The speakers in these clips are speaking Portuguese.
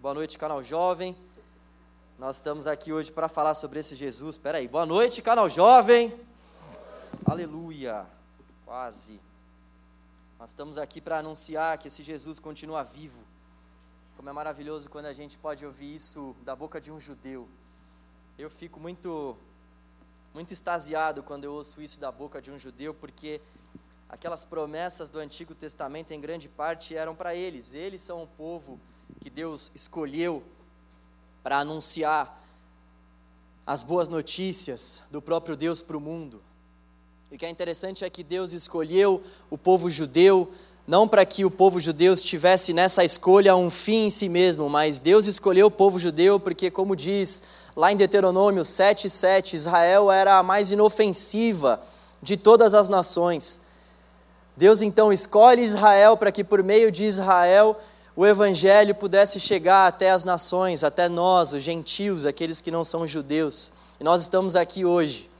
Boa noite, canal Jovem. Nós estamos aqui hoje para falar sobre esse Jesus. Espera aí. Boa noite, canal Jovem. Aleluia. Quase. Nós estamos aqui para anunciar que esse Jesus continua vivo. Como é maravilhoso quando a gente pode ouvir isso da boca de um judeu. Eu fico muito muito extasiado quando eu ouço isso da boca de um judeu, porque aquelas promessas do Antigo Testamento em grande parte eram para eles. Eles são o povo que Deus escolheu para anunciar as boas notícias do próprio Deus para o mundo. E o que é interessante é que Deus escolheu o povo judeu não para que o povo judeu tivesse nessa escolha um fim em si mesmo, mas Deus escolheu o povo judeu porque, como diz lá em Deuteronômio 7,7, Israel era a mais inofensiva de todas as nações. Deus então escolhe Israel para que, por meio de Israel, o evangelho pudesse chegar até as nações, até nós, os gentios, aqueles que não são judeus. E nós estamos aqui hoje.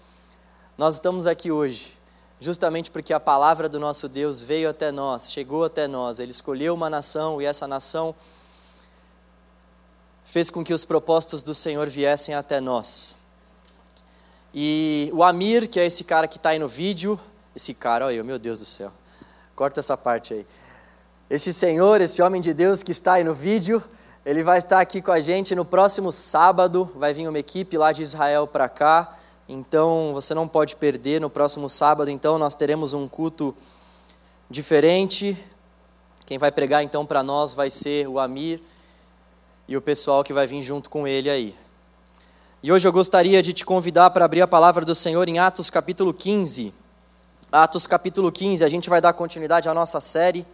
Nós estamos aqui hoje justamente porque a palavra do nosso Deus veio até nós, chegou até nós. Ele escolheu uma nação e essa nação fez com que os propósitos do Senhor viessem até nós. E o Amir, que é esse cara que está aí no vídeo, esse cara, olha eu, meu Deus do céu, corta essa parte aí. Esse senhor, esse homem de Deus que está aí no vídeo, ele vai estar aqui com a gente no próximo sábado. Vai vir uma equipe lá de Israel para cá. Então você não pode perder. No próximo sábado, então, nós teremos um culto diferente. Quem vai pregar então para nós vai ser o Amir e o pessoal que vai vir junto com ele aí. E hoje eu gostaria de te convidar para abrir a palavra do Senhor em Atos capítulo 15. Atos capítulo 15, a gente vai dar continuidade à nossa série.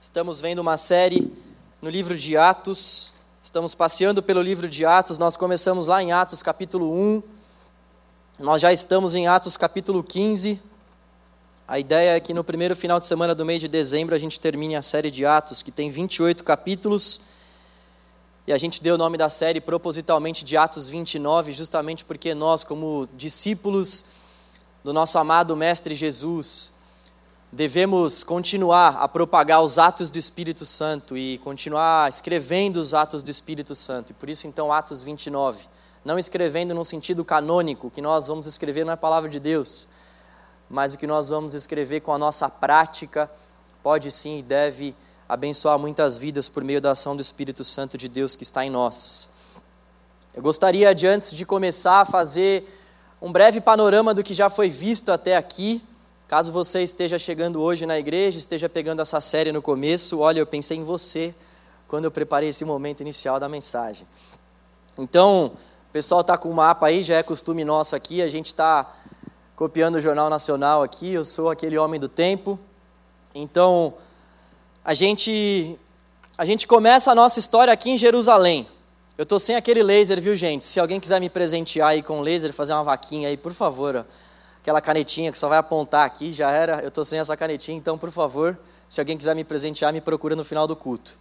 Estamos vendo uma série no livro de Atos. Estamos passeando pelo livro de Atos. Nós começamos lá em Atos capítulo 1. Nós já estamos em Atos capítulo 15. A ideia é que no primeiro final de semana do mês de dezembro a gente termine a série de Atos, que tem 28 capítulos. E a gente deu o nome da série propositalmente de Atos 29, justamente porque nós, como discípulos do nosso amado Mestre Jesus, devemos continuar a propagar os atos do Espírito Santo e continuar escrevendo os atos do Espírito Santo. E por isso, então, Atos 29. Não escrevendo no sentido canônico, que nós vamos escrever na palavra de Deus, mas o que nós vamos escrever com a nossa prática pode sim e deve abençoar muitas vidas por meio da ação do Espírito Santo de Deus que está em nós. Eu gostaria de, antes de começar, fazer um breve panorama do que já foi visto até aqui Caso você esteja chegando hoje na igreja, esteja pegando essa série no começo, olha, eu pensei em você quando eu preparei esse momento inicial da mensagem. Então, o pessoal está com o mapa aí, já é costume nosso aqui, a gente está copiando o Jornal Nacional aqui, eu sou aquele homem do tempo. Então, a gente, a gente começa a nossa história aqui em Jerusalém. Eu estou sem aquele laser, viu, gente? Se alguém quiser me presentear aí com laser, fazer uma vaquinha aí, por favor. Ó aquela canetinha que só vai apontar aqui, já era. Eu estou sem essa canetinha, então, por favor, se alguém quiser me presentear, me procura no final do culto.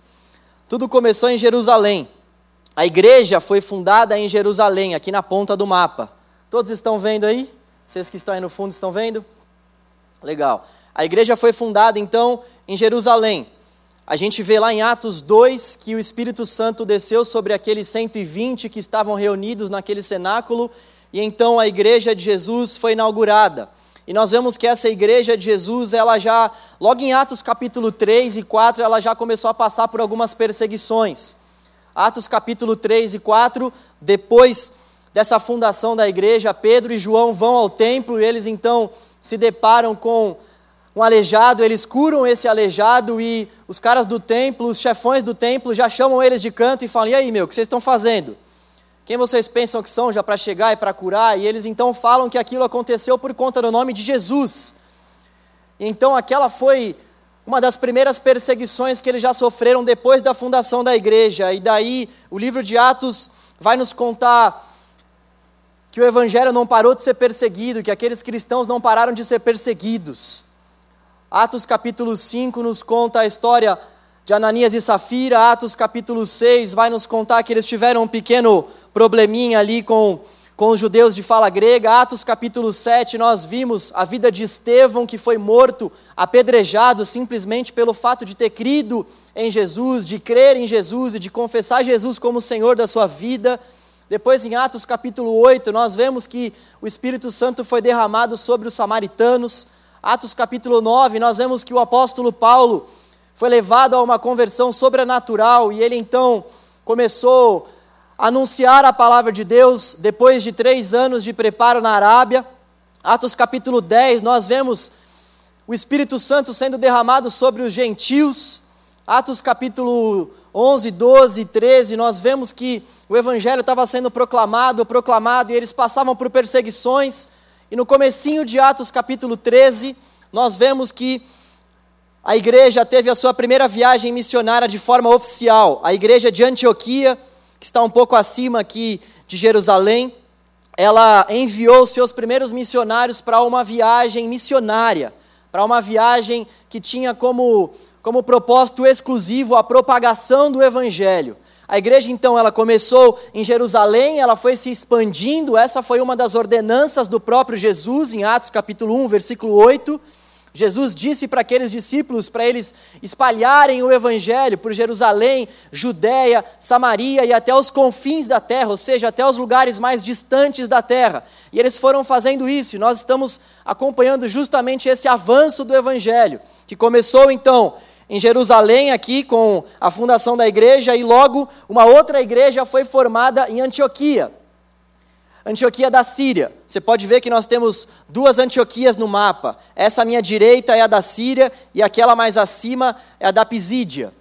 Tudo começou em Jerusalém. A igreja foi fundada em Jerusalém, aqui na ponta do mapa. Todos estão vendo aí? Vocês que estão aí no fundo estão vendo? Legal. A igreja foi fundada então em Jerusalém. A gente vê lá em Atos 2 que o Espírito Santo desceu sobre aqueles 120 que estavam reunidos naquele cenáculo e então a igreja de Jesus foi inaugurada. E nós vemos que essa igreja de Jesus, ela já, logo em Atos capítulo 3 e 4, ela já começou a passar por algumas perseguições. Atos capítulo 3 e 4, depois dessa fundação da igreja, Pedro e João vão ao templo e eles então se deparam com um aleijado, eles curam esse aleijado e os caras do templo, os chefões do templo já chamam eles de canto e falam: "E aí, meu, o que vocês estão fazendo?" Quem vocês pensam que são já para chegar e para curar? E eles então falam que aquilo aconteceu por conta do nome de Jesus. E então aquela foi uma das primeiras perseguições que eles já sofreram depois da fundação da igreja. E daí o livro de Atos vai nos contar que o evangelho não parou de ser perseguido, que aqueles cristãos não pararam de ser perseguidos. Atos capítulo 5 nos conta a história de Ananias e Safira. Atos capítulo 6 vai nos contar que eles tiveram um pequeno probleminha ali com, com os judeus de fala grega. Atos capítulo 7, nós vimos a vida de Estevão, que foi morto, apedrejado, simplesmente pelo fato de ter crido em Jesus, de crer em Jesus e de confessar Jesus como Senhor da sua vida. Depois, em Atos capítulo 8, nós vemos que o Espírito Santo foi derramado sobre os samaritanos. Atos capítulo 9, nós vemos que o apóstolo Paulo foi levado a uma conversão sobrenatural e ele então começou a anunciar a palavra de Deus depois de três anos de preparo na Arábia. Atos capítulo 10, nós vemos o Espírito Santo sendo derramado sobre os gentios. Atos capítulo 11, 12 e 13, nós vemos que o evangelho estava sendo proclamado, proclamado, e eles passavam por perseguições. E no comecinho de Atos capítulo 13, nós vemos que a igreja teve a sua primeira viagem missionária de forma oficial. A igreja de Antioquia, que está um pouco acima aqui de Jerusalém, ela enviou seus primeiros missionários para uma viagem missionária, para uma viagem que tinha como, como propósito exclusivo a propagação do evangelho. A igreja então ela começou em Jerusalém, ela foi se expandindo, essa foi uma das ordenanças do próprio Jesus em Atos capítulo 1, versículo 8. Jesus disse para aqueles discípulos para eles espalharem o evangelho por Jerusalém, Judéia, Samaria e até os confins da terra, ou seja, até os lugares mais distantes da terra. E eles foram fazendo isso, e nós estamos acompanhando justamente esse avanço do evangelho, que começou então em Jerusalém, aqui com a fundação da igreja, e logo uma outra igreja foi formada em Antioquia. Antioquia da Síria. Você pode ver que nós temos duas Antioquias no mapa. Essa à minha direita é a da Síria e aquela mais acima é a da Pisídia.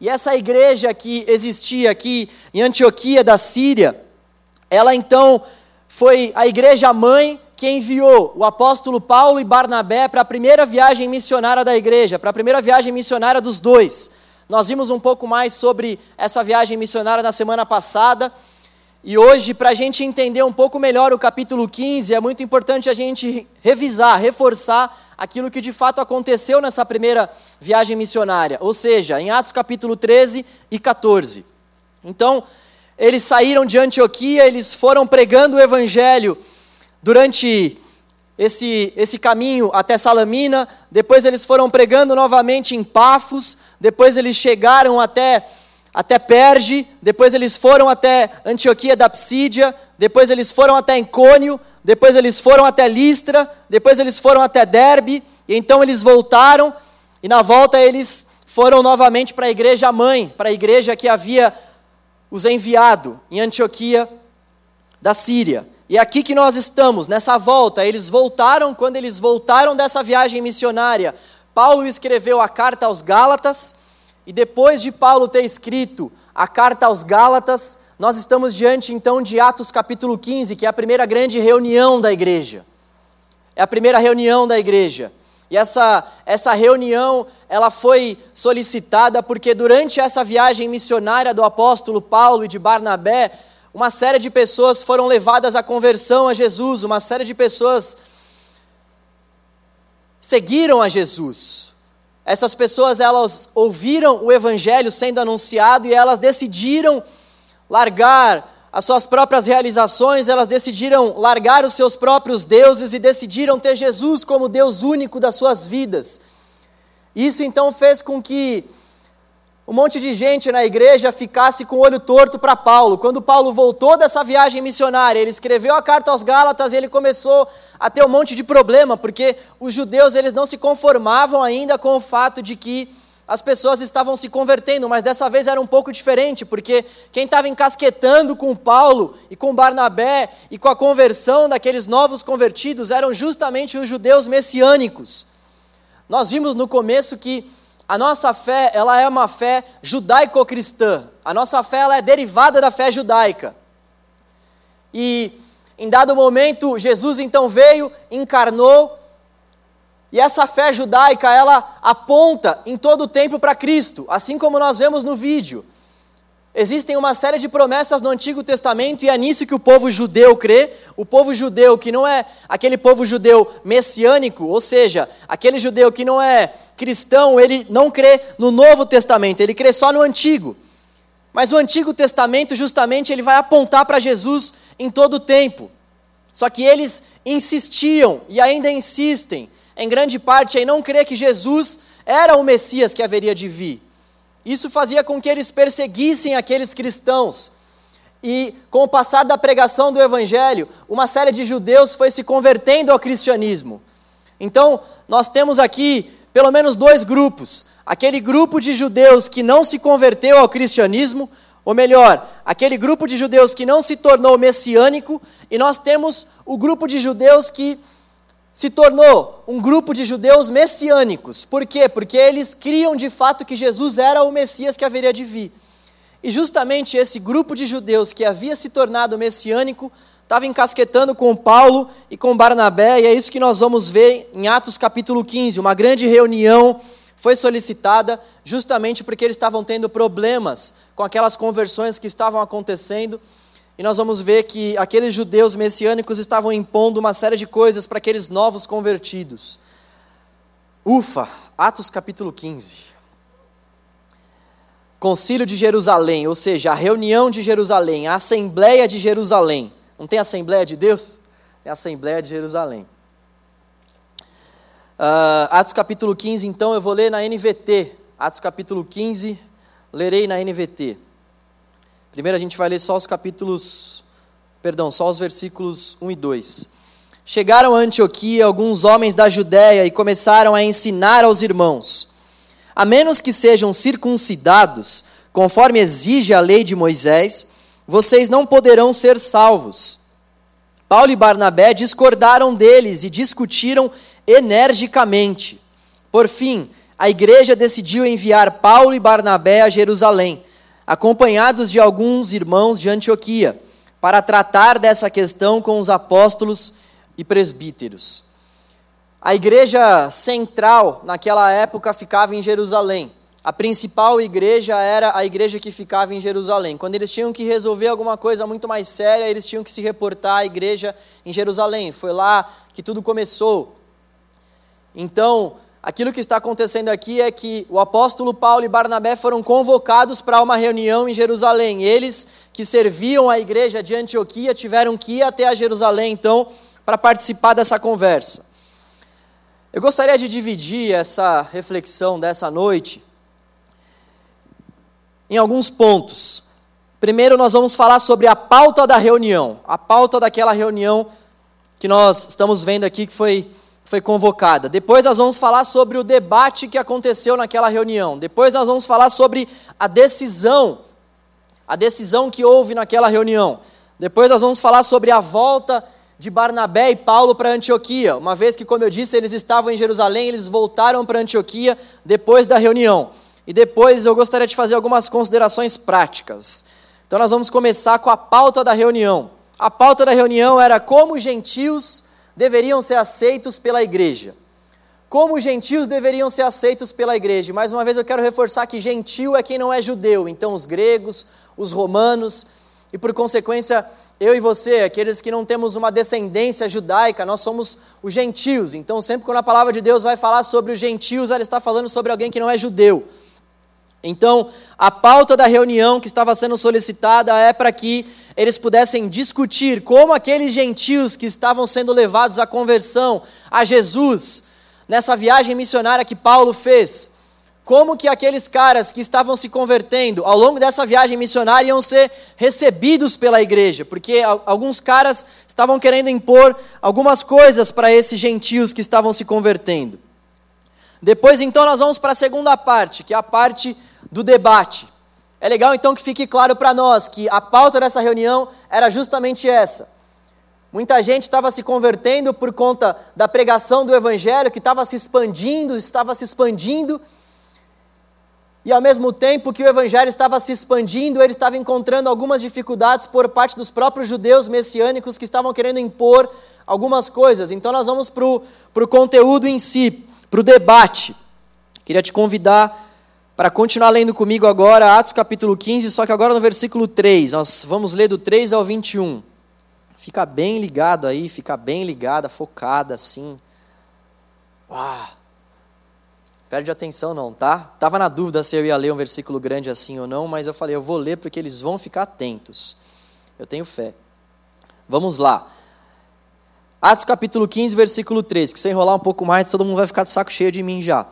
E essa igreja que existia aqui em Antioquia da Síria, ela então foi a igreja mãe que enviou o apóstolo Paulo e Barnabé para a primeira viagem missionária da igreja, para a primeira viagem missionária dos dois. Nós vimos um pouco mais sobre essa viagem missionária na semana passada. E hoje, para a gente entender um pouco melhor o capítulo 15, é muito importante a gente revisar, reforçar aquilo que de fato aconteceu nessa primeira viagem missionária, ou seja, em Atos capítulo 13 e 14. Então, eles saíram de Antioquia, eles foram pregando o evangelho durante esse, esse caminho até Salamina, depois eles foram pregando novamente em Pafos, depois eles chegaram até, até Perge, depois eles foram até Antioquia da Psídia, depois eles foram até Encônio, depois eles foram até Listra, depois eles foram até Derbe, e então eles voltaram, e na volta eles foram novamente para a igreja mãe, para a igreja que havia os enviado em Antioquia da Síria. E é aqui que nós estamos, nessa volta. Eles voltaram, quando eles voltaram dessa viagem missionária, Paulo escreveu a carta aos Gálatas, e depois de Paulo ter escrito a carta aos Gálatas, nós estamos diante então de Atos capítulo 15, que é a primeira grande reunião da igreja. É a primeira reunião da igreja. E essa, essa reunião, ela foi solicitada porque durante essa viagem missionária do apóstolo Paulo e de Barnabé, uma série de pessoas foram levadas à conversão a Jesus, uma série de pessoas seguiram a Jesus. Essas pessoas elas ouviram o evangelho sendo anunciado e elas decidiram largar as suas próprias realizações, elas decidiram largar os seus próprios deuses e decidiram ter Jesus como Deus único das suas vidas. Isso então fez com que um monte de gente na igreja ficasse com o olho torto para Paulo. Quando Paulo voltou dessa viagem missionária, ele escreveu a carta aos Gálatas e ele começou a ter um monte de problema, porque os judeus eles não se conformavam ainda com o fato de que as pessoas estavam se convertendo, mas dessa vez era um pouco diferente, porque quem estava encasquetando com Paulo e com Barnabé e com a conversão daqueles novos convertidos eram justamente os judeus messiânicos. Nós vimos no começo que a nossa fé, ela é uma fé judaico-cristã. A nossa fé, ela é derivada da fé judaica. E em dado momento, Jesus então veio, encarnou, e essa fé judaica, ela aponta em todo o tempo para Cristo, assim como nós vemos no vídeo. Existem uma série de promessas no Antigo Testamento e é nisso que o povo judeu crê. O povo judeu que não é aquele povo judeu messiânico, ou seja, aquele judeu que não é cristão, ele não crê no Novo Testamento, ele crê só no Antigo. Mas o Antigo Testamento, justamente, ele vai apontar para Jesus em todo o tempo. Só que eles insistiam e ainda insistem, em grande parte, em não crer que Jesus era o Messias que haveria de vir. Isso fazia com que eles perseguissem aqueles cristãos. E com o passar da pregação do evangelho, uma série de judeus foi se convertendo ao cristianismo. Então, nós temos aqui pelo menos dois grupos: aquele grupo de judeus que não se converteu ao cristianismo, ou melhor, aquele grupo de judeus que não se tornou messiânico, e nós temos o grupo de judeus que se tornou um grupo de judeus messiânicos. Por quê? Porque eles criam de fato que Jesus era o Messias que haveria de vir. E justamente esse grupo de judeus que havia se tornado messiânico estava encasquetando com Paulo e com Barnabé, e é isso que nós vamos ver em Atos capítulo 15. Uma grande reunião foi solicitada justamente porque eles estavam tendo problemas com aquelas conversões que estavam acontecendo. E nós vamos ver que aqueles judeus messiânicos estavam impondo uma série de coisas para aqueles novos convertidos. Ufa, Atos capítulo 15. Concílio de Jerusalém, ou seja, a reunião de Jerusalém, a Assembleia de Jerusalém. Não tem Assembleia de Deus? Tem Assembleia de Jerusalém. Uh, Atos capítulo 15, então eu vou ler na NVT. Atos capítulo 15, lerei na NVT. Primeiro a gente vai ler só os capítulos, perdão, só os versículos 1 e 2. Chegaram a Antioquia alguns homens da Judéia e começaram a ensinar aos irmãos: a menos que sejam circuncidados, conforme exige a lei de Moisés, vocês não poderão ser salvos. Paulo e Barnabé discordaram deles e discutiram energicamente. Por fim, a igreja decidiu enviar Paulo e Barnabé a Jerusalém acompanhados de alguns irmãos de Antioquia, para tratar dessa questão com os apóstolos e presbíteros. A igreja central naquela época ficava em Jerusalém. A principal igreja era a igreja que ficava em Jerusalém. Quando eles tinham que resolver alguma coisa muito mais séria, eles tinham que se reportar à igreja em Jerusalém. Foi lá que tudo começou. Então, aquilo que está acontecendo aqui é que o apóstolo Paulo e Barnabé foram convocados para uma reunião em Jerusalém. Eles que serviam a igreja de Antioquia tiveram que ir até a Jerusalém, então, para participar dessa conversa. Eu gostaria de dividir essa reflexão dessa noite em alguns pontos. Primeiro, nós vamos falar sobre a pauta da reunião, a pauta daquela reunião que nós estamos vendo aqui, que foi foi convocada. Depois nós vamos falar sobre o debate que aconteceu naquela reunião. Depois nós vamos falar sobre a decisão, a decisão que houve naquela reunião. Depois nós vamos falar sobre a volta de Barnabé e Paulo para Antioquia. Uma vez que, como eu disse, eles estavam em Jerusalém, eles voltaram para Antioquia depois da reunião. E depois eu gostaria de fazer algumas considerações práticas. Então nós vamos começar com a pauta da reunião. A pauta da reunião era como gentios deveriam ser aceitos pela igreja. Como os gentios deveriam ser aceitos pela igreja. Mais uma vez eu quero reforçar que gentil é quem não é judeu, então os gregos, os romanos, e por consequência, eu e você, aqueles que não temos uma descendência judaica, nós somos os gentios. Então, sempre quando a palavra de Deus vai falar sobre os gentios, ela está falando sobre alguém que não é judeu. Então, a pauta da reunião que estava sendo solicitada é para que eles pudessem discutir como aqueles gentios que estavam sendo levados à conversão a Jesus, nessa viagem missionária que Paulo fez, como que aqueles caras que estavam se convertendo ao longo dessa viagem missionária iam ser recebidos pela igreja, porque alguns caras estavam querendo impor algumas coisas para esses gentios que estavam se convertendo. Depois, então, nós vamos para a segunda parte, que é a parte do debate. É legal então que fique claro para nós que a pauta dessa reunião era justamente essa. Muita gente estava se convertendo por conta da pregação do Evangelho, que estava se expandindo, estava se expandindo. E ao mesmo tempo que o Evangelho estava se expandindo, ele estava encontrando algumas dificuldades por parte dos próprios judeus messiânicos que estavam querendo impor algumas coisas. Então nós vamos para o conteúdo em si, para o debate. Queria te convidar para continuar lendo comigo agora, Atos capítulo 15, só que agora no versículo 3. Nós vamos ler do 3 ao 21. Fica bem ligado aí, fica bem ligada, focada assim. Uau! Perde atenção não, tá? Tava na dúvida se eu ia ler um versículo grande assim ou não, mas eu falei, eu vou ler porque eles vão ficar atentos. Eu tenho fé. Vamos lá. Atos capítulo 15, versículo 3, que se enrolar um pouco mais, todo mundo vai ficar de saco cheio de mim já.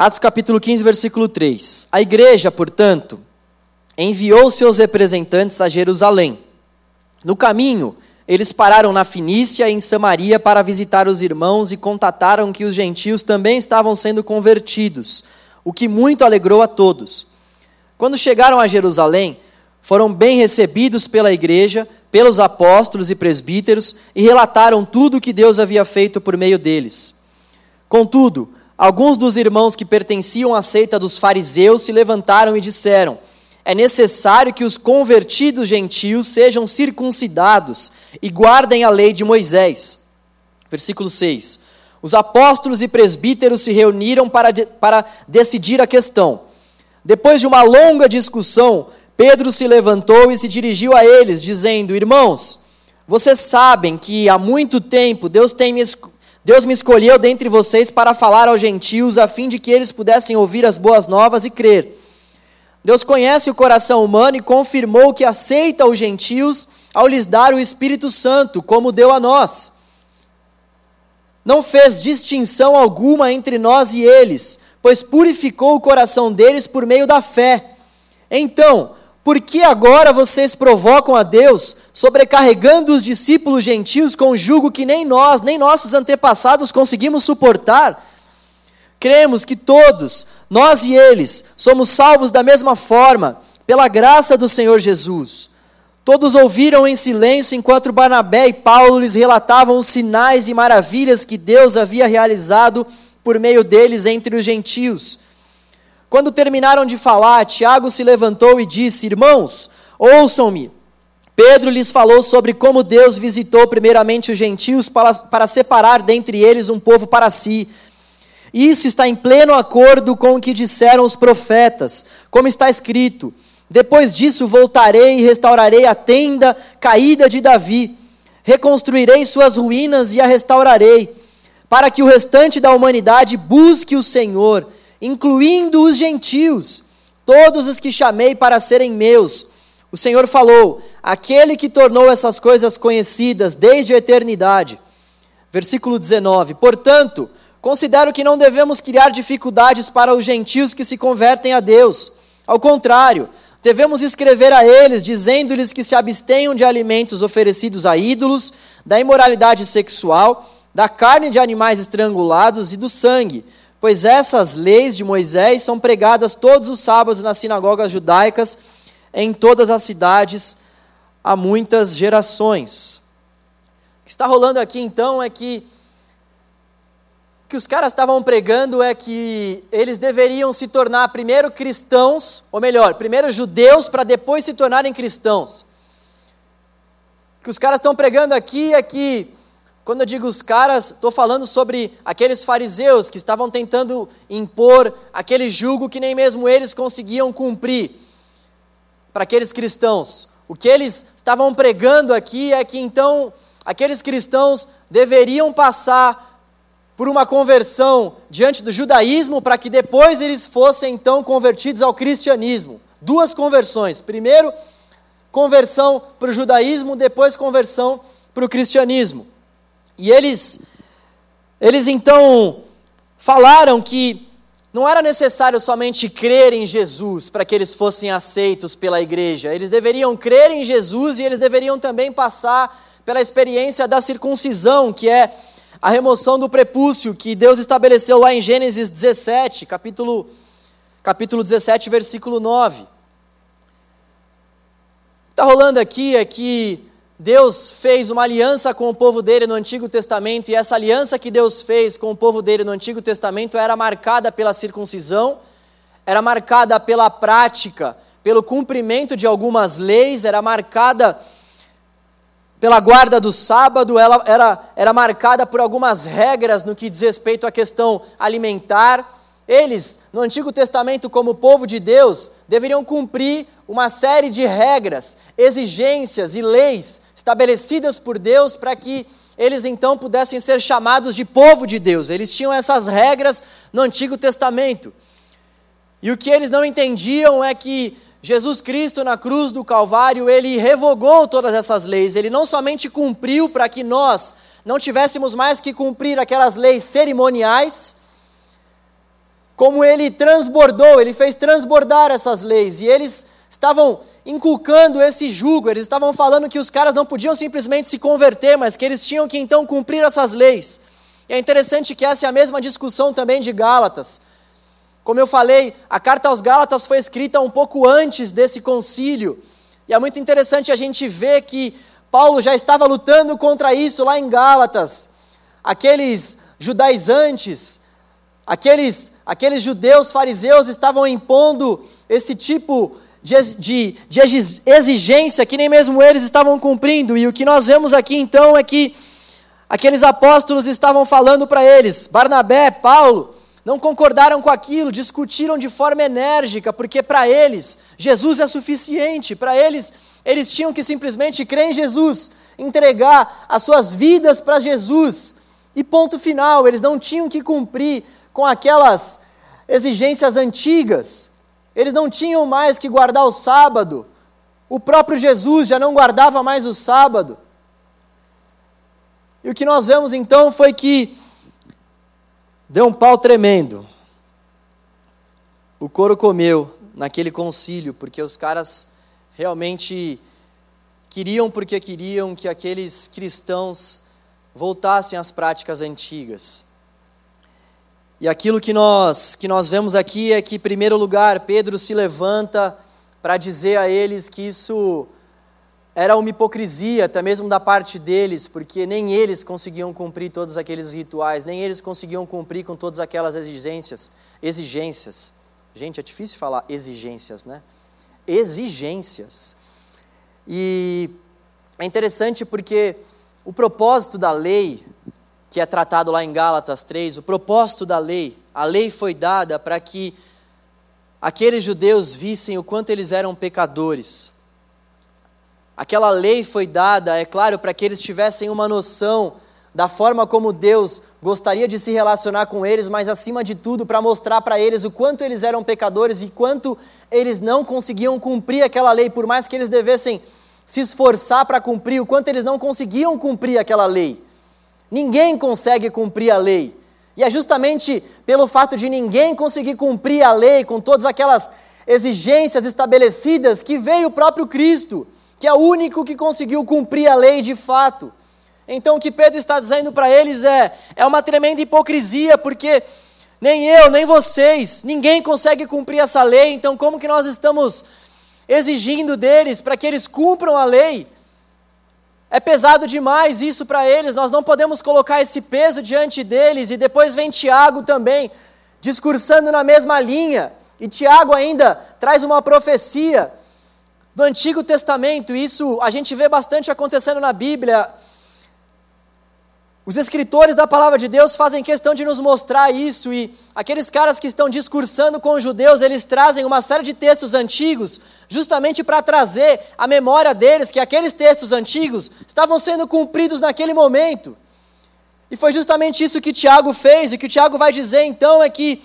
Atos capítulo 15, versículo 3. A igreja, portanto, enviou seus representantes a Jerusalém. No caminho, eles pararam na Finícia e em Samaria para visitar os irmãos e contataram que os gentios também estavam sendo convertidos, o que muito alegrou a todos. Quando chegaram a Jerusalém, foram bem recebidos pela igreja, pelos apóstolos e presbíteros e relataram tudo o que Deus havia feito por meio deles. Contudo, alguns dos irmãos que pertenciam à seita dos fariseus se levantaram e disseram: É necessário que os convertidos gentios sejam circuncidados e guardem a lei de Moisés. Versículo 6. Os apóstolos e presbíteros se reuniram para, de, para decidir a questão. Depois de uma longa discussão, Pedro se levantou e se dirigiu a eles, dizendo: Irmãos, vocês sabem que há muito tempo Deus, tem me, Deus me escolheu dentre vocês para falar aos gentios, a fim de que eles pudessem ouvir as boas novas e crer. Deus conhece o coração humano e confirmou que aceita os gentios ao lhes dar o Espírito Santo, como deu a nós. Não fez distinção alguma entre nós e eles, pois purificou o coração deles por meio da fé. Então, por que agora vocês provocam a Deus, sobrecarregando os discípulos gentios com um jugo que nem nós, nem nossos antepassados conseguimos suportar? Cremos que todos, nós e eles, somos salvos da mesma forma, pela graça do Senhor Jesus. Todos ouviram em silêncio enquanto Barnabé e Paulo lhes relatavam os sinais e maravilhas que Deus havia realizado por meio deles entre os gentios. Quando terminaram de falar, Tiago se levantou e disse: Irmãos, ouçam-me. Pedro lhes falou sobre como Deus visitou primeiramente os gentios para, para separar dentre eles um povo para si. Isso está em pleno acordo com o que disseram os profetas, como está escrito: Depois disso voltarei e restaurarei a tenda caída de Davi, reconstruirei suas ruínas e a restaurarei, para que o restante da humanidade busque o Senhor incluindo os gentios, todos os que chamei para serem meus. O Senhor falou: aquele que tornou essas coisas conhecidas desde a eternidade. Versículo 19: Portanto, considero que não devemos criar dificuldades para os gentios que se convertem a Deus. Ao contrário, devemos escrever a eles, dizendo-lhes que se abstenham de alimentos oferecidos a ídolos, da imoralidade sexual, da carne de animais estrangulados e do sangue pois essas leis de Moisés são pregadas todos os sábados nas sinagogas judaicas em todas as cidades há muitas gerações. O que está rolando aqui então é que o que os caras estavam pregando é que eles deveriam se tornar primeiro cristãos, ou melhor, primeiro judeus para depois se tornarem cristãos. O que os caras estão pregando aqui é que quando eu digo os caras, estou falando sobre aqueles fariseus que estavam tentando impor aquele jugo que nem mesmo eles conseguiam cumprir para aqueles cristãos. O que eles estavam pregando aqui é que então aqueles cristãos deveriam passar por uma conversão diante do judaísmo para que depois eles fossem então convertidos ao cristianismo. Duas conversões. Primeiro, conversão para o judaísmo, depois conversão para o cristianismo. E eles, eles então falaram que não era necessário somente crer em Jesus para que eles fossem aceitos pela igreja. Eles deveriam crer em Jesus e eles deveriam também passar pela experiência da circuncisão, que é a remoção do prepúcio que Deus estabeleceu lá em Gênesis 17, capítulo, capítulo 17, versículo 9. Está rolando aqui é que Deus fez uma aliança com o povo dele no Antigo Testamento, e essa aliança que Deus fez com o povo dele no Antigo Testamento era marcada pela circuncisão, era marcada pela prática, pelo cumprimento de algumas leis, era marcada pela guarda do sábado, ela era, era marcada por algumas regras no que diz respeito à questão alimentar. Eles, no Antigo Testamento, como povo de Deus, deveriam cumprir uma série de regras, exigências e leis estabelecidas por Deus para que eles então pudessem ser chamados de povo de Deus. Eles tinham essas regras no Antigo Testamento. E o que eles não entendiam é que Jesus Cristo na cruz do Calvário, ele revogou todas essas leis. Ele não somente cumpriu para que nós não tivéssemos mais que cumprir aquelas leis cerimoniais, como ele transbordou, ele fez transbordar essas leis, e eles estavam inculcando esse jugo, eles estavam falando que os caras não podiam simplesmente se converter, mas que eles tinham que então cumprir essas leis. E é interessante que essa é a mesma discussão também de Gálatas. Como eu falei, a carta aos Gálatas foi escrita um pouco antes desse concílio, e é muito interessante a gente ver que Paulo já estava lutando contra isso lá em Gálatas. Aqueles judaizantes, aqueles, aqueles judeus fariseus estavam impondo esse tipo de, de, de exigência que nem mesmo eles estavam cumprindo. E o que nós vemos aqui então é que aqueles apóstolos estavam falando para eles, Barnabé, Paulo, não concordaram com aquilo, discutiram de forma enérgica, porque para eles Jesus é suficiente, para eles eles tinham que simplesmente crer em Jesus, entregar as suas vidas para Jesus, e ponto final, eles não tinham que cumprir com aquelas exigências antigas, eles não tinham mais que guardar o sábado, o próprio Jesus já não guardava mais o sábado. E o que nós vemos então foi que deu um pau tremendo. O couro comeu naquele concílio, porque os caras realmente queriam, porque queriam que aqueles cristãos voltassem às práticas antigas. E aquilo que nós, que nós vemos aqui é que, em primeiro lugar, Pedro se levanta para dizer a eles que isso era uma hipocrisia, até mesmo da parte deles, porque nem eles conseguiam cumprir todos aqueles rituais, nem eles conseguiam cumprir com todas aquelas exigências. Exigências. Gente, é difícil falar exigências, né? Exigências. E é interessante porque o propósito da lei, que é tratado lá em Gálatas 3, o propósito da lei, a lei foi dada para que aqueles judeus vissem o quanto eles eram pecadores. Aquela lei foi dada, é claro, para que eles tivessem uma noção da forma como Deus gostaria de se relacionar com eles, mas acima de tudo para mostrar para eles o quanto eles eram pecadores e quanto eles não conseguiam cumprir aquela lei, por mais que eles devessem se esforçar para cumprir, o quanto eles não conseguiam cumprir aquela lei. Ninguém consegue cumprir a lei. E é justamente pelo fato de ninguém conseguir cumprir a lei com todas aquelas exigências estabelecidas que veio o próprio Cristo, que é o único que conseguiu cumprir a lei de fato. Então o que Pedro está dizendo para eles é: é uma tremenda hipocrisia, porque nem eu, nem vocês, ninguém consegue cumprir essa lei, então como que nós estamos exigindo deles para que eles cumpram a lei. É pesado demais isso para eles, nós não podemos colocar esse peso diante deles. E depois vem Tiago também, discursando na mesma linha. E Tiago ainda traz uma profecia do Antigo Testamento, isso a gente vê bastante acontecendo na Bíblia. Os escritores da palavra de Deus fazem questão de nos mostrar isso, e aqueles caras que estão discursando com os judeus, eles trazem uma série de textos antigos, justamente para trazer a memória deles que aqueles textos antigos estavam sendo cumpridos naquele momento. E foi justamente isso que Tiago fez, e que o Tiago vai dizer então é que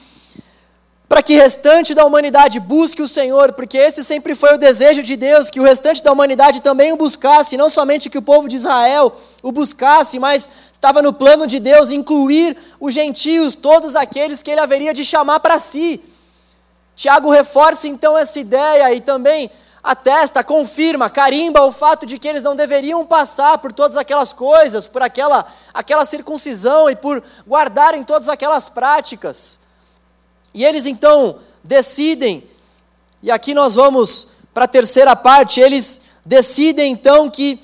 para que o restante da humanidade busque o Senhor, porque esse sempre foi o desejo de Deus, que o restante da humanidade também o buscasse, não somente que o povo de Israel o buscasse, mas estava no plano de Deus incluir os gentios, todos aqueles que ele haveria de chamar para si. Tiago reforça então essa ideia e também atesta, confirma, carimba o fato de que eles não deveriam passar por todas aquelas coisas, por aquela, aquela circuncisão e por guardarem todas aquelas práticas. E eles então decidem, e aqui nós vamos para a terceira parte, eles decidem então que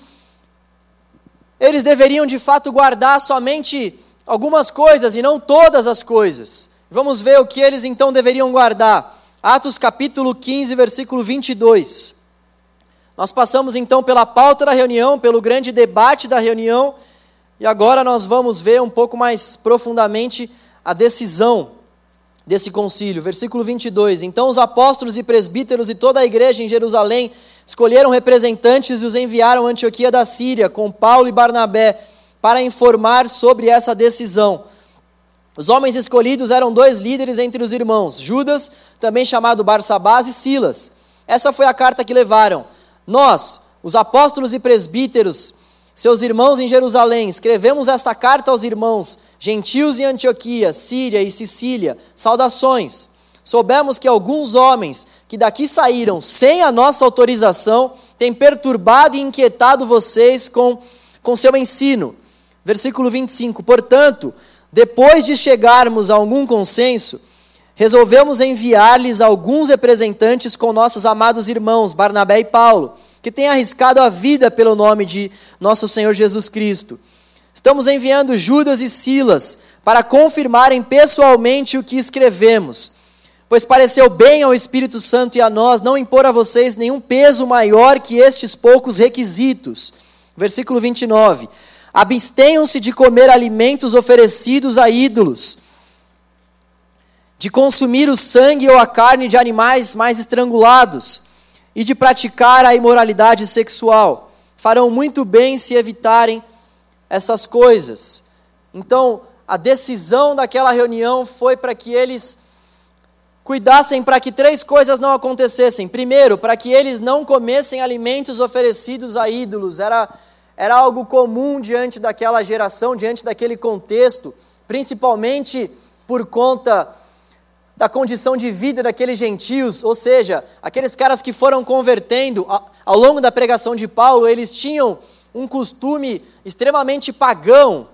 eles deveriam de fato guardar somente algumas coisas e não todas as coisas. Vamos ver o que eles então deveriam guardar. Atos capítulo 15, versículo 22. Nós passamos então pela pauta da reunião, pelo grande debate da reunião, e agora nós vamos ver um pouco mais profundamente a decisão desse concílio. Versículo 22. Então os apóstolos e presbíteros e toda a igreja em Jerusalém escolheram representantes e os enviaram a Antioquia da Síria com Paulo e Barnabé para informar sobre essa decisão. Os homens escolhidos eram dois líderes entre os irmãos, Judas, também chamado Barsabás, e Silas. Essa foi a carta que levaram. Nós, os apóstolos e presbíteros, seus irmãos em Jerusalém, escrevemos esta carta aos irmãos, gentios em Antioquia, Síria e Sicília, saudações. Soubemos que alguns homens que daqui saíram sem a nossa autorização têm perturbado e inquietado vocês com, com seu ensino. Versículo 25: Portanto, depois de chegarmos a algum consenso, resolvemos enviar-lhes alguns representantes com nossos amados irmãos, Barnabé e Paulo, que têm arriscado a vida pelo nome de nosso Senhor Jesus Cristo. Estamos enviando Judas e Silas para confirmarem pessoalmente o que escrevemos, pois pareceu bem ao Espírito Santo e a nós não impor a vocês nenhum peso maior que estes poucos requisitos. Versículo 29. Abstenham-se de comer alimentos oferecidos a ídolos de consumir o sangue ou a carne de animais mais estrangulados e de praticar a imoralidade sexual. Farão muito bem se evitarem essas coisas. Então, a decisão daquela reunião foi para que eles cuidassem para que três coisas não acontecessem. Primeiro, para que eles não comessem alimentos oferecidos a ídolos. Era, era algo comum diante daquela geração, diante daquele contexto, principalmente por conta da condição de vida daqueles gentios, ou seja, aqueles caras que foram convertendo ao longo da pregação de Paulo, eles tinham um costume extremamente pagão.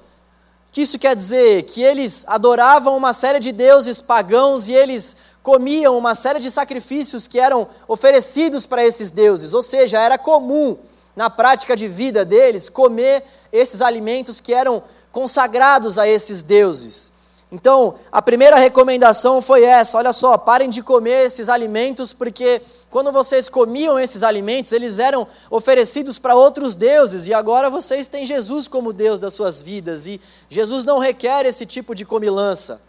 Que isso quer dizer? Que eles adoravam uma série de deuses pagãos e eles comiam uma série de sacrifícios que eram oferecidos para esses deuses, ou seja, era comum na prática de vida deles comer esses alimentos que eram consagrados a esses deuses. Então, a primeira recomendação foi essa: olha só, parem de comer esses alimentos, porque quando vocês comiam esses alimentos, eles eram oferecidos para outros deuses, e agora vocês têm Jesus como Deus das suas vidas, e Jesus não requer esse tipo de comilança.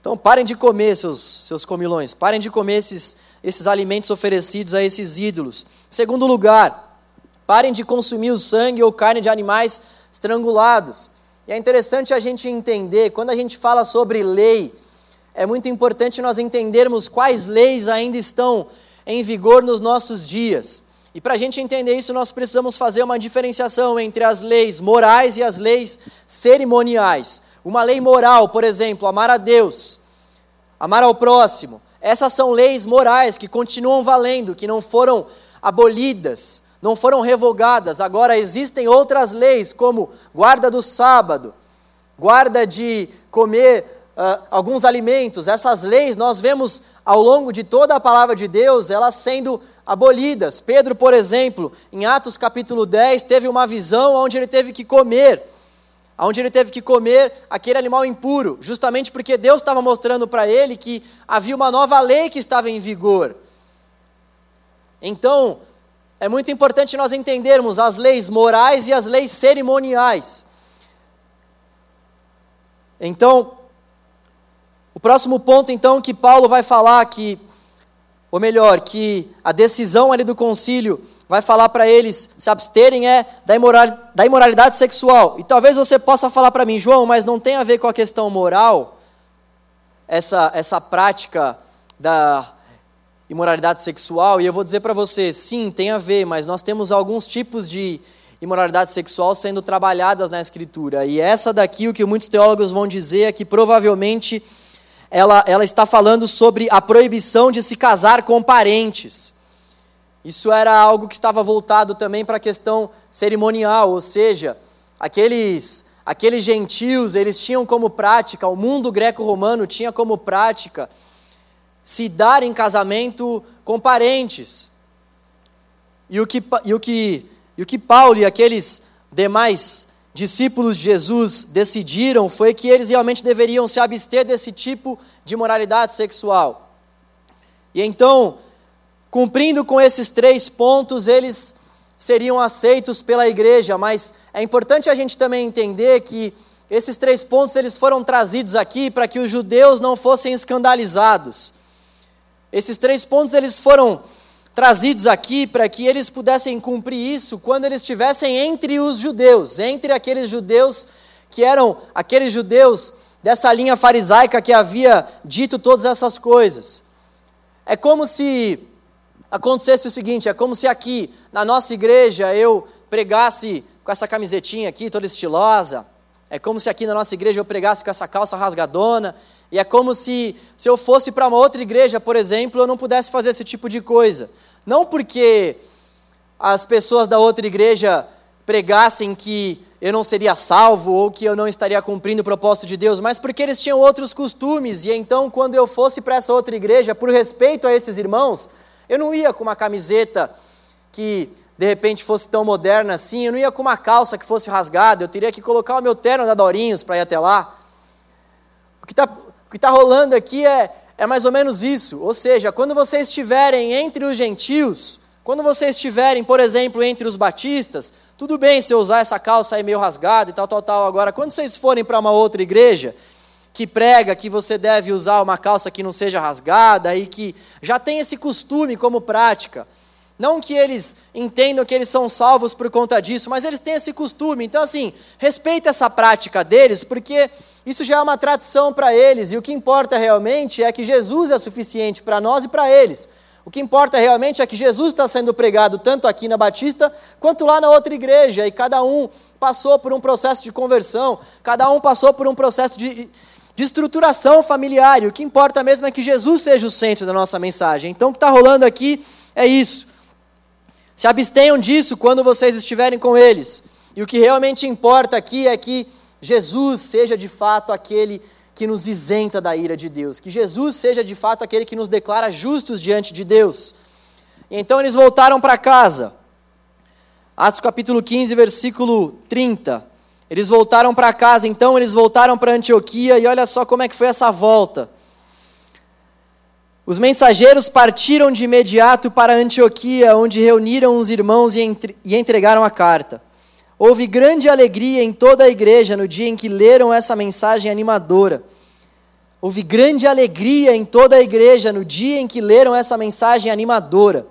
Então, parem de comer, seus, seus comilões, parem de comer esses, esses alimentos oferecidos a esses ídolos. Segundo lugar, parem de consumir o sangue ou carne de animais estrangulados. E é interessante a gente entender, quando a gente fala sobre lei, é muito importante nós entendermos quais leis ainda estão em vigor nos nossos dias. E para a gente entender isso, nós precisamos fazer uma diferenciação entre as leis morais e as leis cerimoniais. Uma lei moral, por exemplo, amar a Deus, amar ao próximo. Essas são leis morais que continuam valendo, que não foram abolidas não foram revogadas. Agora existem outras leis, como guarda do sábado, guarda de comer uh, alguns alimentos. Essas leis nós vemos ao longo de toda a palavra de Deus, elas sendo abolidas. Pedro, por exemplo, em Atos capítulo 10, teve uma visão onde ele teve que comer, onde ele teve que comer aquele animal impuro, justamente porque Deus estava mostrando para ele que havia uma nova lei que estava em vigor. Então, é muito importante nós entendermos as leis morais e as leis cerimoniais. Então, o próximo ponto, então, que Paulo vai falar que, ou melhor, que a decisão ali do concílio vai falar para eles se absterem é da, imoral, da imoralidade sexual. E talvez você possa falar para mim, João, mas não tem a ver com a questão moral, essa, essa prática da imoralidade sexual, e eu vou dizer para você, sim, tem a ver, mas nós temos alguns tipos de imoralidade sexual sendo trabalhadas na Escritura. E essa daqui, o que muitos teólogos vão dizer é que provavelmente ela, ela está falando sobre a proibição de se casar com parentes. Isso era algo que estava voltado também para a questão cerimonial, ou seja, aqueles, aqueles gentios, eles tinham como prática, o mundo greco-romano tinha como prática se dar em casamento com parentes. E o que, e o que, e o que Paulo e aqueles demais discípulos de Jesus decidiram foi que eles realmente deveriam se abster desse tipo de moralidade sexual. E então, cumprindo com esses três pontos, eles seriam aceitos pela igreja, mas é importante a gente também entender que esses três pontos eles foram trazidos aqui para que os judeus não fossem escandalizados. Esses três pontos eles foram trazidos aqui para que eles pudessem cumprir isso quando eles estivessem entre os judeus, entre aqueles judeus que eram aqueles judeus dessa linha farisaica que havia dito todas essas coisas. É como se acontecesse o seguinte: é como se aqui na nossa igreja eu pregasse com essa camisetinha aqui, toda estilosa, É como se aqui na nossa igreja eu pregasse com essa calça rasgadona, e é como se, se eu fosse para uma outra igreja, por exemplo, eu não pudesse fazer esse tipo de coisa. Não porque as pessoas da outra igreja pregassem que eu não seria salvo ou que eu não estaria cumprindo o propósito de Deus, mas porque eles tinham outros costumes, e então quando eu fosse para essa outra igreja, por respeito a esses irmãos, eu não ia com uma camiseta que de repente fosse tão moderna assim, eu não ia com uma calça que fosse rasgada, eu teria que colocar o meu terno da Dorinhos para ir até lá. O que está tá rolando aqui é, é mais ou menos isso, ou seja, quando vocês estiverem entre os gentios, quando vocês estiverem, por exemplo, entre os batistas, tudo bem se eu usar essa calça aí meio rasgada e tal, tal, tal. Agora, quando vocês forem para uma outra igreja que prega que você deve usar uma calça que não seja rasgada e que já tem esse costume como prática, não que eles entendam que eles são salvos por conta disso, mas eles têm esse costume. Então, assim, respeita essa prática deles, porque isso já é uma tradição para eles, e o que importa realmente é que Jesus é suficiente para nós e para eles. O que importa realmente é que Jesus está sendo pregado tanto aqui na Batista quanto lá na outra igreja, e cada um passou por um processo de conversão, cada um passou por um processo de, de estruturação familiar, e o que importa mesmo é que Jesus seja o centro da nossa mensagem. Então, o que está rolando aqui é isso. Se abstenham disso quando vocês estiverem com eles. E o que realmente importa aqui é que Jesus seja de fato aquele que nos isenta da ira de Deus, que Jesus seja de fato aquele que nos declara justos diante de Deus. E então eles voltaram para casa. Atos capítulo 15, versículo 30. Eles voltaram para casa, então eles voltaram para Antioquia, e olha só como é que foi essa volta. Os mensageiros partiram de imediato para Antioquia, onde reuniram os irmãos e entregaram a carta. Houve grande alegria em toda a igreja no dia em que leram essa mensagem animadora. Houve grande alegria em toda a igreja no dia em que leram essa mensagem animadora.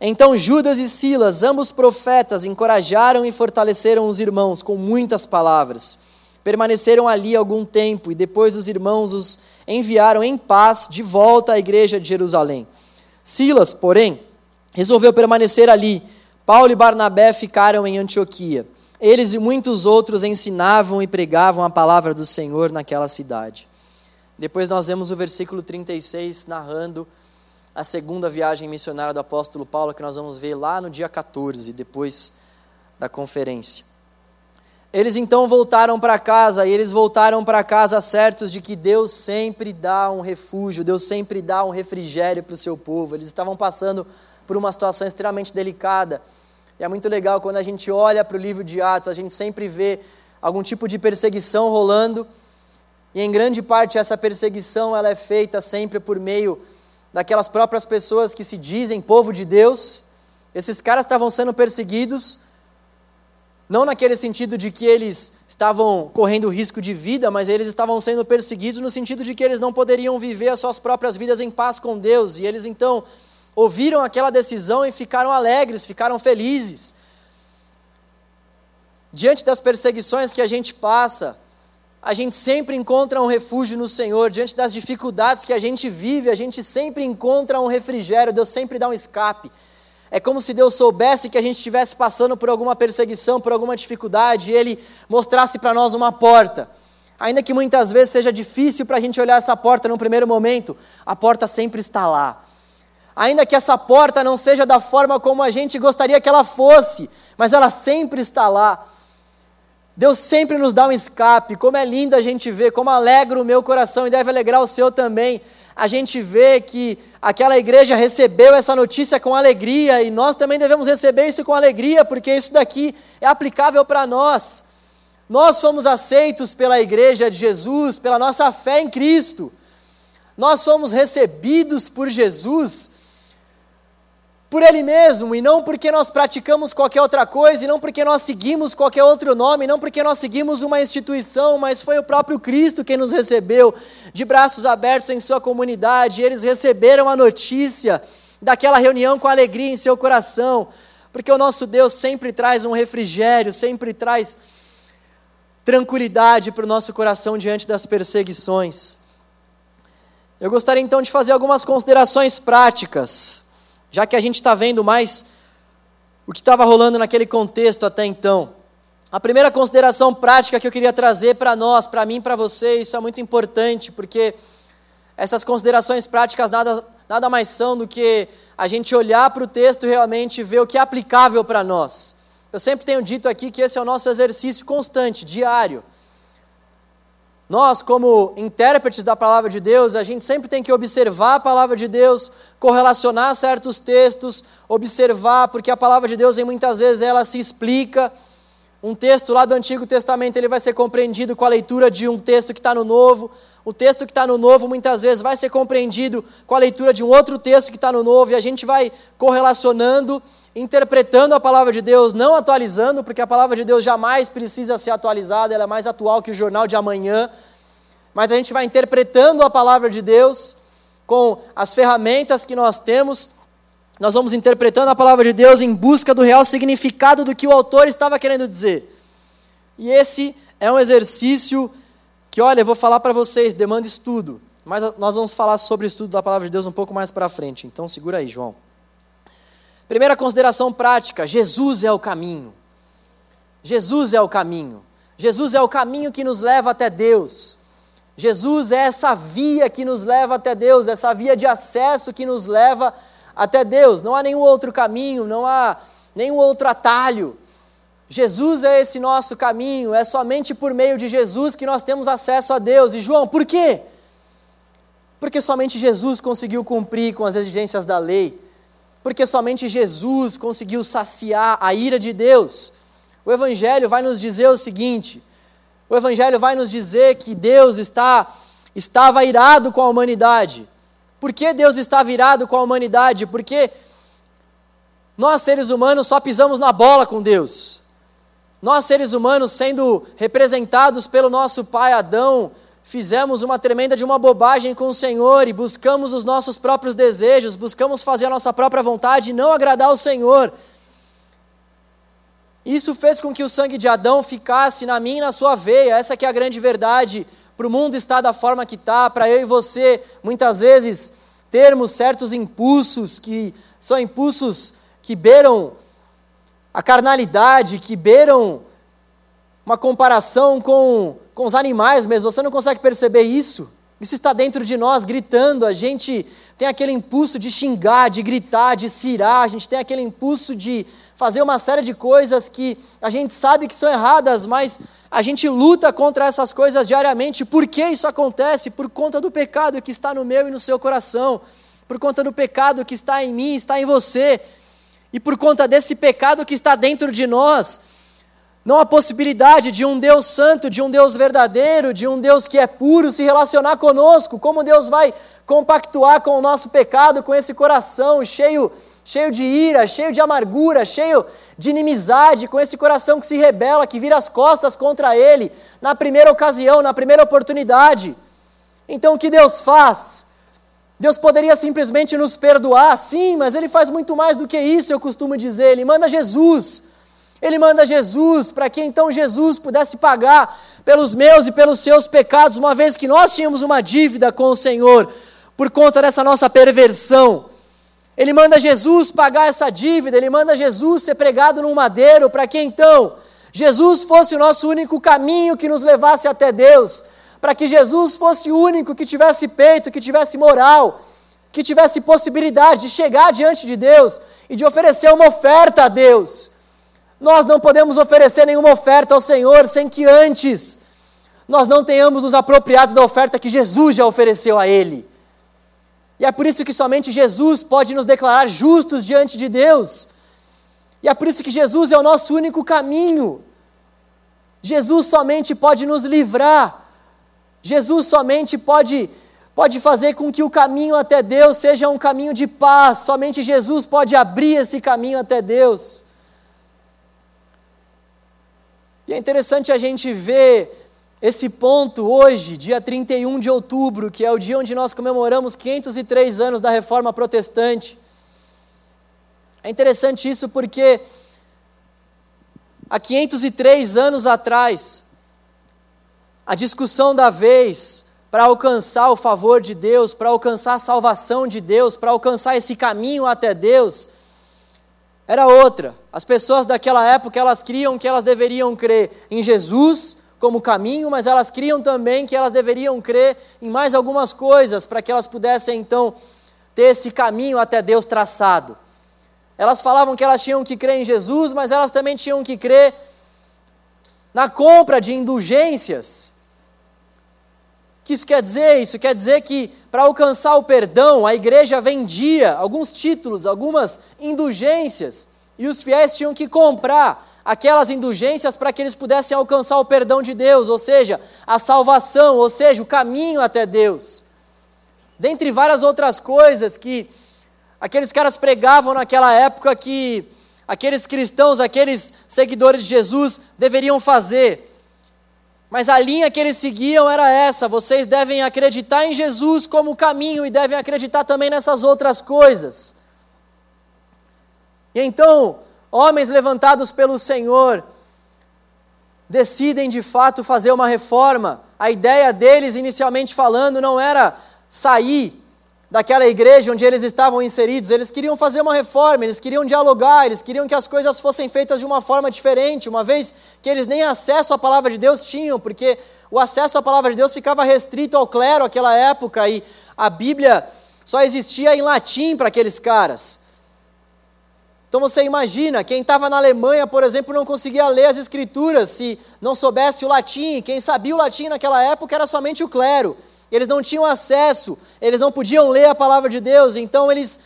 Então Judas e Silas, ambos profetas, encorajaram e fortaleceram os irmãos com muitas palavras. Permaneceram ali algum tempo e depois os irmãos os enviaram em paz de volta à igreja de Jerusalém. Silas, porém, resolveu permanecer ali. Paulo e Barnabé ficaram em Antioquia. Eles e muitos outros ensinavam e pregavam a palavra do Senhor naquela cidade. Depois nós vemos o versículo 36 narrando a segunda viagem missionária do apóstolo Paulo, que nós vamos ver lá no dia 14, depois da conferência. Eles então voltaram para casa, e eles voltaram para casa certos de que Deus sempre dá um refúgio, Deus sempre dá um refrigério para o seu povo. Eles estavam passando por uma situação extremamente delicada. E é muito legal quando a gente olha para o livro de Atos, a gente sempre vê algum tipo de perseguição rolando. E em grande parte essa perseguição ela é feita sempre por meio daquelas próprias pessoas que se dizem povo de Deus. Esses caras estavam sendo perseguidos não naquele sentido de que eles estavam correndo risco de vida, mas eles estavam sendo perseguidos no sentido de que eles não poderiam viver as suas próprias vidas em paz com Deus. E eles então ouviram aquela decisão e ficaram alegres, ficaram felizes. Diante das perseguições que a gente passa, a gente sempre encontra um refúgio no Senhor. Diante das dificuldades que a gente vive, a gente sempre encontra um refrigério. Deus sempre dá um escape. É como se Deus soubesse que a gente estivesse passando por alguma perseguição, por alguma dificuldade, e Ele mostrasse para nós uma porta. Ainda que muitas vezes seja difícil para a gente olhar essa porta no primeiro momento, a porta sempre está lá. Ainda que essa porta não seja da forma como a gente gostaria que ela fosse, mas ela sempre está lá. Deus sempre nos dá um escape. Como é lindo a gente ver, como alegra o meu coração e deve alegrar o seu também. A gente vê que aquela igreja recebeu essa notícia com alegria e nós também devemos receber isso com alegria, porque isso daqui é aplicável para nós. Nós fomos aceitos pela igreja de Jesus, pela nossa fé em Cristo. Nós fomos recebidos por Jesus por Ele mesmo, e não porque nós praticamos qualquer outra coisa, e não porque nós seguimos qualquer outro nome, não porque nós seguimos uma instituição, mas foi o próprio Cristo quem nos recebeu de braços abertos em Sua comunidade. E eles receberam a notícia daquela reunião com alegria em seu coração, porque o nosso Deus sempre traz um refrigério, sempre traz tranquilidade para o nosso coração diante das perseguições. Eu gostaria então de fazer algumas considerações práticas já que a gente está vendo mais o que estava rolando naquele contexto até então. A primeira consideração prática que eu queria trazer para nós, para mim, para você, isso é muito importante, porque essas considerações práticas nada, nada mais são do que a gente olhar para o texto e realmente ver o que é aplicável para nós. Eu sempre tenho dito aqui que esse é o nosso exercício constante, diário. Nós, como intérpretes da palavra de Deus, a gente sempre tem que observar a palavra de Deus, correlacionar certos textos, observar, porque a palavra de Deus, muitas vezes, ela se explica. Um texto lá do Antigo Testamento ele vai ser compreendido com a leitura de um texto que está no Novo. O texto que está no Novo muitas vezes vai ser compreendido com a leitura de um outro texto que está no Novo, e a gente vai correlacionando, interpretando a palavra de Deus, não atualizando, porque a palavra de Deus jamais precisa ser atualizada, ela é mais atual que o jornal de amanhã. Mas a gente vai interpretando a palavra de Deus com as ferramentas que nós temos nós vamos interpretando a palavra de Deus em busca do real significado do que o autor estava querendo dizer. E esse é um exercício que, olha, eu vou falar para vocês, demanda estudo. Mas nós vamos falar sobre o estudo da palavra de Deus um pouco mais para frente. Então segura aí, João. Primeira consideração prática: Jesus é o caminho. Jesus é o caminho. Jesus é o caminho que nos leva até Deus. Jesus é essa via que nos leva até Deus, essa via de acesso que nos leva até Deus, não há nenhum outro caminho, não há nenhum outro atalho. Jesus é esse nosso caminho, é somente por meio de Jesus que nós temos acesso a Deus. E João, por quê? Porque somente Jesus conseguiu cumprir com as exigências da lei. Porque somente Jesus conseguiu saciar a ira de Deus. O Evangelho vai nos dizer o seguinte: o Evangelho vai nos dizer que Deus está, estava irado com a humanidade. Por que Deus está virado com a humanidade? Porque nós, seres humanos, só pisamos na bola com Deus. Nós, seres humanos, sendo representados pelo nosso pai Adão, fizemos uma tremenda de uma bobagem com o Senhor e buscamos os nossos próprios desejos, buscamos fazer a nossa própria vontade e não agradar o Senhor. Isso fez com que o sangue de Adão ficasse na minha e na sua veia, essa que é a grande verdade para o mundo estar da forma que está, para eu e você, muitas vezes, termos certos impulsos que são impulsos que beiram a carnalidade, que beiram uma comparação com, com os animais mesmo. Você não consegue perceber isso? Isso está dentro de nós, gritando. A gente tem aquele impulso de xingar, de gritar, de cirar. A gente tem aquele impulso de fazer uma série de coisas que a gente sabe que são erradas, mas a gente luta contra essas coisas diariamente. Por que isso acontece? Por conta do pecado que está no meu e no seu coração, por conta do pecado que está em mim, está em você, e por conta desse pecado que está dentro de nós. Não há possibilidade de um Deus santo, de um Deus verdadeiro, de um Deus que é puro se relacionar conosco. Como Deus vai compactuar com o nosso pecado, com esse coração cheio cheio de ira, cheio de amargura, cheio de inimizade, com esse coração que se rebela, que vira as costas contra ele, na primeira ocasião, na primeira oportunidade. Então o que Deus faz? Deus poderia simplesmente nos perdoar, sim, mas Ele faz muito mais do que isso, eu costumo dizer. Ele manda Jesus. Ele manda Jesus para que então Jesus pudesse pagar pelos meus e pelos seus pecados, uma vez que nós tínhamos uma dívida com o Senhor por conta dessa nossa perversão. Ele manda Jesus pagar essa dívida, ele manda Jesus ser pregado num madeiro, para que então Jesus fosse o nosso único caminho que nos levasse até Deus, para que Jesus fosse o único que tivesse peito, que tivesse moral, que tivesse possibilidade de chegar diante de Deus e de oferecer uma oferta a Deus. Nós não podemos oferecer nenhuma oferta ao Senhor sem que antes nós não tenhamos nos apropriado da oferta que Jesus já ofereceu a Ele. E é por isso que somente Jesus pode nos declarar justos diante de Deus. E é por isso que Jesus é o nosso único caminho. Jesus somente pode nos livrar. Jesus somente pode pode fazer com que o caminho até Deus seja um caminho de paz. Somente Jesus pode abrir esse caminho até Deus. E é interessante a gente ver esse ponto hoje, dia 31 de outubro, que é o dia onde nós comemoramos 503 anos da reforma protestante. É interessante isso porque há 503 anos atrás, a discussão da vez para alcançar o favor de Deus, para alcançar a salvação de Deus, para alcançar esse caminho até Deus, era outra. As pessoas daquela época, elas criam que elas deveriam crer em Jesus como caminho, mas elas criam também que elas deveriam crer em mais algumas coisas para que elas pudessem então ter esse caminho até Deus traçado. Elas falavam que elas tinham que crer em Jesus, mas elas também tinham que crer na compra de indulgências. O que isso quer dizer? Isso quer dizer que para alcançar o perdão, a igreja vendia alguns títulos, algumas indulgências, e os fiéis tinham que comprar aquelas indulgências para que eles pudessem alcançar o perdão de Deus, ou seja, a salvação, ou seja, o caminho até Deus. Dentre várias outras coisas que aqueles caras pregavam naquela época que aqueles cristãos, aqueles seguidores de Jesus deveriam fazer. Mas a linha que eles seguiam era essa: vocês devem acreditar em Jesus como caminho e devem acreditar também nessas outras coisas. E então, homens levantados pelo Senhor decidem de fato fazer uma reforma. A ideia deles, inicialmente falando, não era sair daquela igreja onde eles estavam inseridos, eles queriam fazer uma reforma, eles queriam dialogar, eles queriam que as coisas fossem feitas de uma forma diferente, uma vez que eles nem acesso à palavra de Deus tinham, porque o acesso à palavra de Deus ficava restrito ao clero naquela época e a Bíblia só existia em latim para aqueles caras. Então você imagina, quem estava na Alemanha, por exemplo, não conseguia ler as escrituras se não soubesse o latim. Quem sabia o latim naquela época era somente o clero eles não tinham acesso, eles não podiam ler a palavra de Deus, então eles,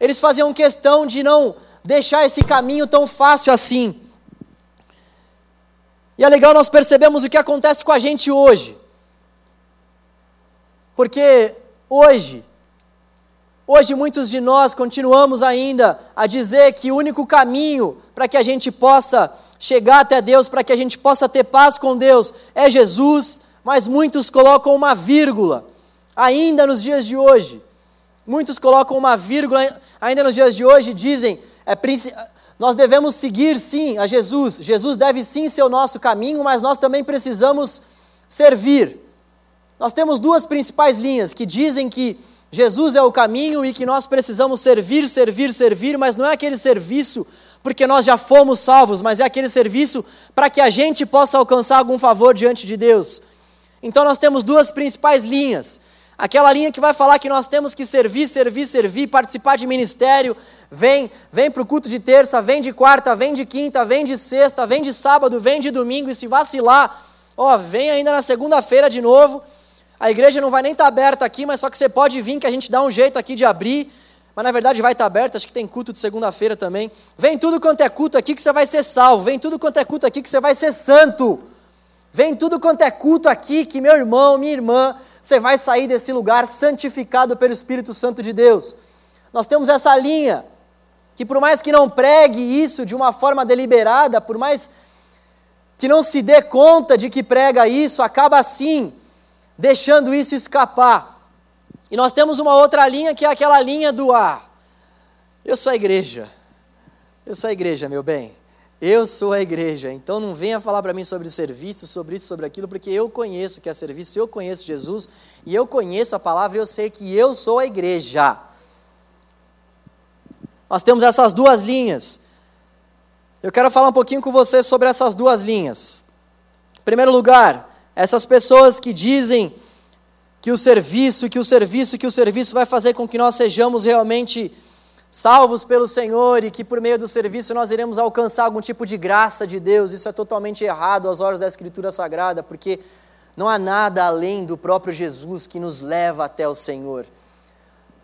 eles faziam questão de não deixar esse caminho tão fácil assim. E é legal nós percebemos o que acontece com a gente hoje. Porque hoje, hoje muitos de nós continuamos ainda a dizer que o único caminho para que a gente possa chegar até Deus, para que a gente possa ter paz com Deus, é Jesus, mas muitos colocam uma vírgula, ainda nos dias de hoje. Muitos colocam uma vírgula, ainda nos dias de hoje, dizem: é, nós devemos seguir sim a Jesus, Jesus deve sim ser o nosso caminho, mas nós também precisamos servir. Nós temos duas principais linhas que dizem que Jesus é o caminho e que nós precisamos servir, servir, servir, mas não é aquele serviço porque nós já fomos salvos, mas é aquele serviço para que a gente possa alcançar algum favor diante de Deus. Então nós temos duas principais linhas. Aquela linha que vai falar que nós temos que servir, servir, servir, participar de ministério, vem, vem para o culto de terça, vem de quarta, vem de quinta, vem de sexta, vem de sábado, vem de domingo, e se vacilar, ó, vem ainda na segunda-feira de novo. A igreja não vai nem estar tá aberta aqui, mas só que você pode vir que a gente dá um jeito aqui de abrir. Mas na verdade vai estar tá aberta, acho que tem culto de segunda-feira também. Vem tudo quanto é culto aqui que você vai ser salvo, vem tudo quanto é culto aqui que você vai ser santo. Vem tudo quanto é culto aqui, que meu irmão, minha irmã, você vai sair desse lugar santificado pelo Espírito Santo de Deus. Nós temos essa linha, que por mais que não pregue isso de uma forma deliberada, por mais que não se dê conta de que prega isso, acaba assim, deixando isso escapar. E nós temos uma outra linha que é aquela linha do ah, eu sou a igreja. Eu sou a igreja, meu bem. Eu sou a igreja, então não venha falar para mim sobre serviço, sobre isso, sobre aquilo, porque eu conheço que é serviço, eu conheço Jesus e eu conheço a palavra e eu sei que eu sou a igreja. Nós temos essas duas linhas. Eu quero falar um pouquinho com você sobre essas duas linhas. Em primeiro lugar, essas pessoas que dizem que o serviço, que o serviço, que o serviço vai fazer com que nós sejamos realmente salvos pelo Senhor e que por meio do serviço nós iremos alcançar algum tipo de graça de Deus. Isso é totalmente errado aos olhos da Escritura Sagrada, porque não há nada além do próprio Jesus que nos leva até o Senhor.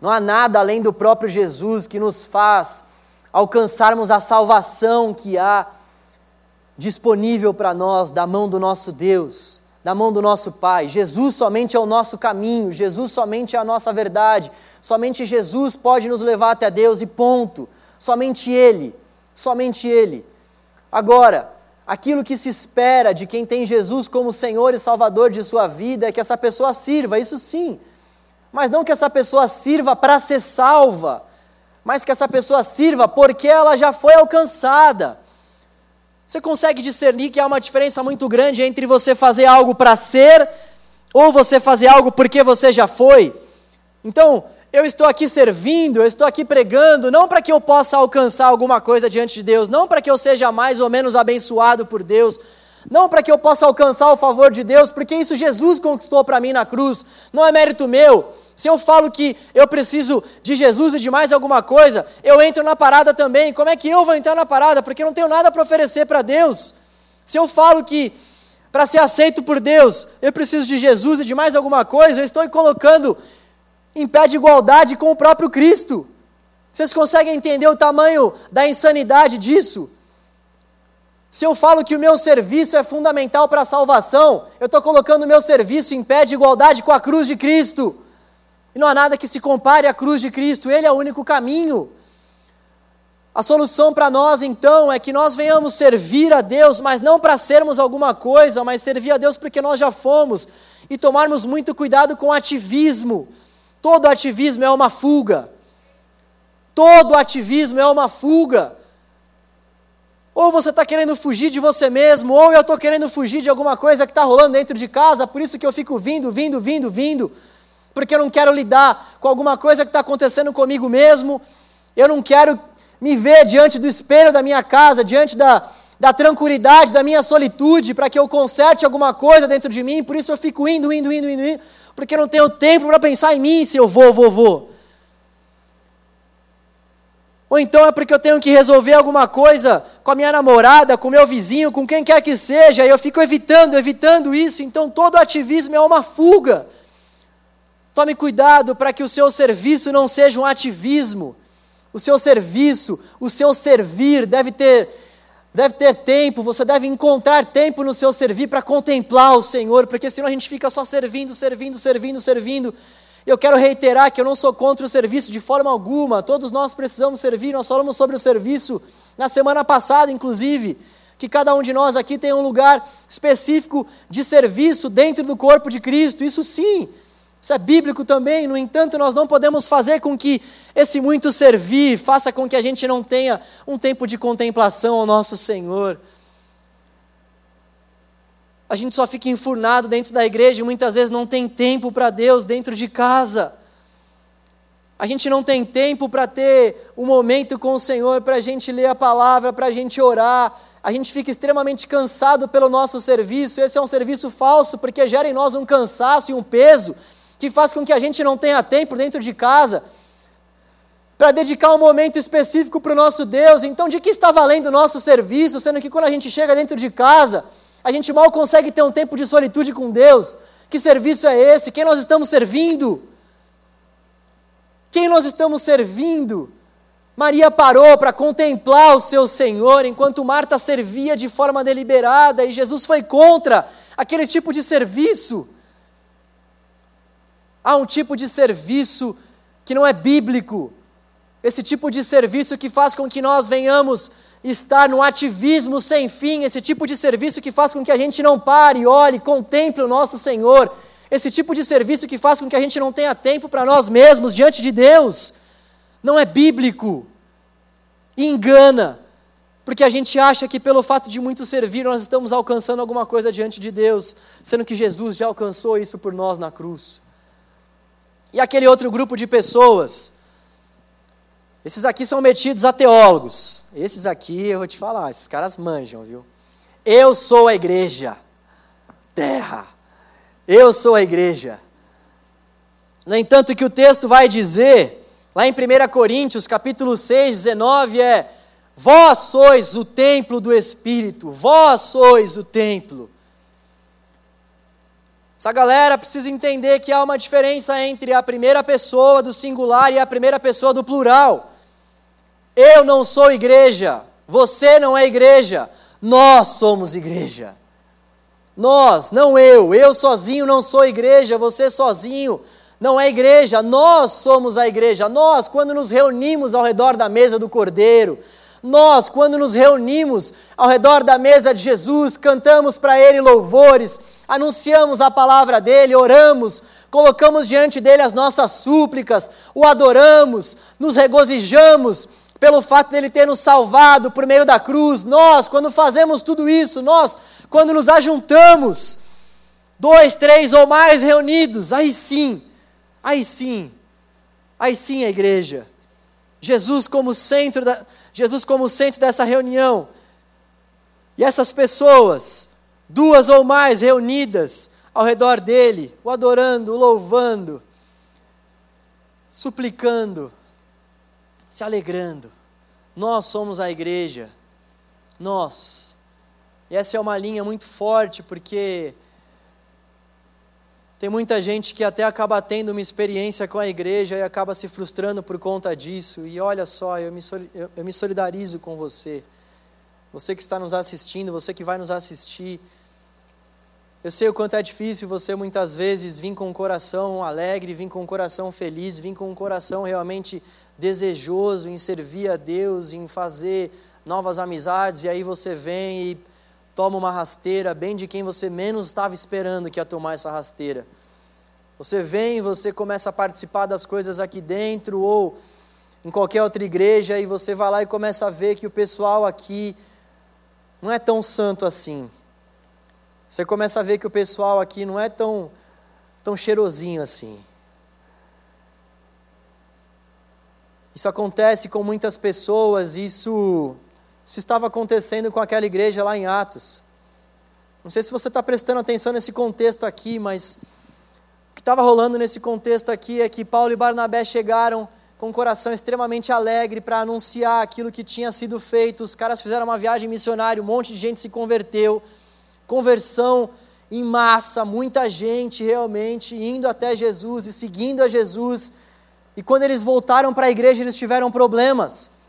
Não há nada além do próprio Jesus que nos faz alcançarmos a salvação que há disponível para nós da mão do nosso Deus, da mão do nosso Pai. Jesus somente é o nosso caminho, Jesus somente é a nossa verdade. Somente Jesus pode nos levar até Deus e ponto. Somente Ele, somente Ele. Agora, aquilo que se espera de quem tem Jesus como Senhor e Salvador de sua vida é que essa pessoa sirva, isso sim. Mas não que essa pessoa sirva para ser salva, mas que essa pessoa sirva porque ela já foi alcançada. Você consegue discernir que há uma diferença muito grande entre você fazer algo para ser ou você fazer algo porque você já foi? Então, eu estou aqui servindo, eu estou aqui pregando, não para que eu possa alcançar alguma coisa diante de Deus, não para que eu seja mais ou menos abençoado por Deus, não para que eu possa alcançar o favor de Deus, porque isso Jesus conquistou para mim na cruz, não é mérito meu. Se eu falo que eu preciso de Jesus e de mais alguma coisa, eu entro na parada também. Como é que eu vou entrar na parada? Porque eu não tenho nada para oferecer para Deus. Se eu falo que para ser aceito por Deus, eu preciso de Jesus e de mais alguma coisa, eu estou colocando em pé de igualdade com o próprio Cristo. Vocês conseguem entender o tamanho da insanidade disso? Se eu falo que o meu serviço é fundamental para a salvação, eu estou colocando o meu serviço em pé de igualdade com a cruz de Cristo. E não há nada que se compare à cruz de Cristo, Ele é o único caminho. A solução para nós, então, é que nós venhamos servir a Deus, mas não para sermos alguma coisa, mas servir a Deus porque nós já fomos, e tomarmos muito cuidado com o ativismo. Todo ativismo é uma fuga. Todo ativismo é uma fuga. Ou você está querendo fugir de você mesmo, ou eu estou querendo fugir de alguma coisa que está rolando dentro de casa, por isso que eu fico vindo, vindo, vindo, vindo, porque eu não quero lidar com alguma coisa que está acontecendo comigo mesmo, eu não quero me ver diante do espelho da minha casa, diante da, da tranquilidade, da minha solitude, para que eu conserte alguma coisa dentro de mim, por isso eu fico indo, indo, indo, indo, indo porque eu não tenho tempo para pensar em mim se eu vou, vou, vou. Ou então é porque eu tenho que resolver alguma coisa com a minha namorada, com o meu vizinho, com quem quer que seja, e eu fico evitando, evitando isso. Então todo ativismo é uma fuga. Tome cuidado para que o seu serviço não seja um ativismo. O seu serviço, o seu servir deve ter deve ter tempo, você deve encontrar tempo no seu servir para contemplar o Senhor, porque senão a gente fica só servindo, servindo, servindo, servindo. Eu quero reiterar que eu não sou contra o serviço de forma alguma, todos nós precisamos servir, nós falamos sobre o serviço na semana passada, inclusive, que cada um de nós aqui tem um lugar específico de serviço dentro do corpo de Cristo, isso sim, isso é bíblico também, no entanto, nós não podemos fazer com que esse muito servir faça com que a gente não tenha um tempo de contemplação ao nosso Senhor a gente só fica enfurnado dentro da igreja e muitas vezes não tem tempo para Deus dentro de casa. A gente não tem tempo para ter um momento com o Senhor, para a gente ler a palavra, para a gente orar. A gente fica extremamente cansado pelo nosso serviço. Esse é um serviço falso, porque gera em nós um cansaço e um peso que faz com que a gente não tenha tempo dentro de casa para dedicar um momento específico para o nosso Deus. Então, de que está valendo o nosso serviço, sendo que quando a gente chega dentro de casa, a gente mal consegue ter um tempo de solitude com Deus. Que serviço é esse? Quem nós estamos servindo? Quem nós estamos servindo? Maria parou para contemplar o seu Senhor, enquanto Marta servia de forma deliberada e Jesus foi contra aquele tipo de serviço. Há um tipo de serviço que não é bíblico, esse tipo de serviço que faz com que nós venhamos estar no ativismo sem fim, esse tipo de serviço que faz com que a gente não pare, olhe, contemple o nosso Senhor, esse tipo de serviço que faz com que a gente não tenha tempo para nós mesmos diante de Deus, não é bíblico. Engana, porque a gente acha que pelo fato de muito servir nós estamos alcançando alguma coisa diante de Deus, sendo que Jesus já alcançou isso por nós na cruz. E aquele outro grupo de pessoas esses aqui são metidos a teólogos. Esses aqui, eu vou te falar, esses caras manjam, viu? Eu sou a igreja. Terra. Eu sou a igreja. No entanto, que o texto vai dizer, lá em 1 Coríntios, capítulo 6, 19, é: Vós sois o templo do Espírito, vós sois o templo. Essa galera precisa entender que há uma diferença entre a primeira pessoa do singular e a primeira pessoa do plural. Eu não sou igreja, você não é igreja, nós somos igreja. Nós, não eu, eu sozinho não sou igreja, você sozinho não é igreja, nós somos a igreja. Nós, quando nos reunimos ao redor da mesa do Cordeiro, nós, quando nos reunimos ao redor da mesa de Jesus, cantamos para Ele louvores, anunciamos a palavra dEle, oramos, colocamos diante dEle as nossas súplicas, o adoramos, nos regozijamos, pelo fato dele ter nos salvado por meio da cruz. Nós, quando fazemos tudo isso, nós, quando nos ajuntamos, dois, três ou mais reunidos, aí sim, aí sim, Aí sim a igreja. Jesus como centro da, Jesus como centro dessa reunião. E essas pessoas, duas ou mais reunidas ao redor dele, o adorando, o louvando, suplicando, se alegrando. Nós somos a igreja. Nós. E essa é uma linha muito forte, porque tem muita gente que até acaba tendo uma experiência com a igreja e acaba se frustrando por conta disso. E olha só, eu me, eu me solidarizo com você. Você que está nos assistindo, você que vai nos assistir. Eu sei o quanto é difícil você muitas vezes vir com um coração alegre, vir com um coração feliz, vir com um coração realmente desejoso em servir a Deus, em fazer novas amizades, e aí você vem e toma uma rasteira bem de quem você menos estava esperando que ia tomar essa rasteira. Você vem, você começa a participar das coisas aqui dentro ou em qualquer outra igreja e você vai lá e começa a ver que o pessoal aqui não é tão santo assim. Você começa a ver que o pessoal aqui não é tão tão cheirosinho assim. Isso acontece com muitas pessoas, isso, isso estava acontecendo com aquela igreja lá em Atos. Não sei se você está prestando atenção nesse contexto aqui, mas o que estava rolando nesse contexto aqui é que Paulo e Barnabé chegaram com um coração extremamente alegre para anunciar aquilo que tinha sido feito. Os caras fizeram uma viagem missionária, um monte de gente se converteu, conversão em massa, muita gente realmente indo até Jesus e seguindo a Jesus. E quando eles voltaram para a igreja, eles tiveram problemas.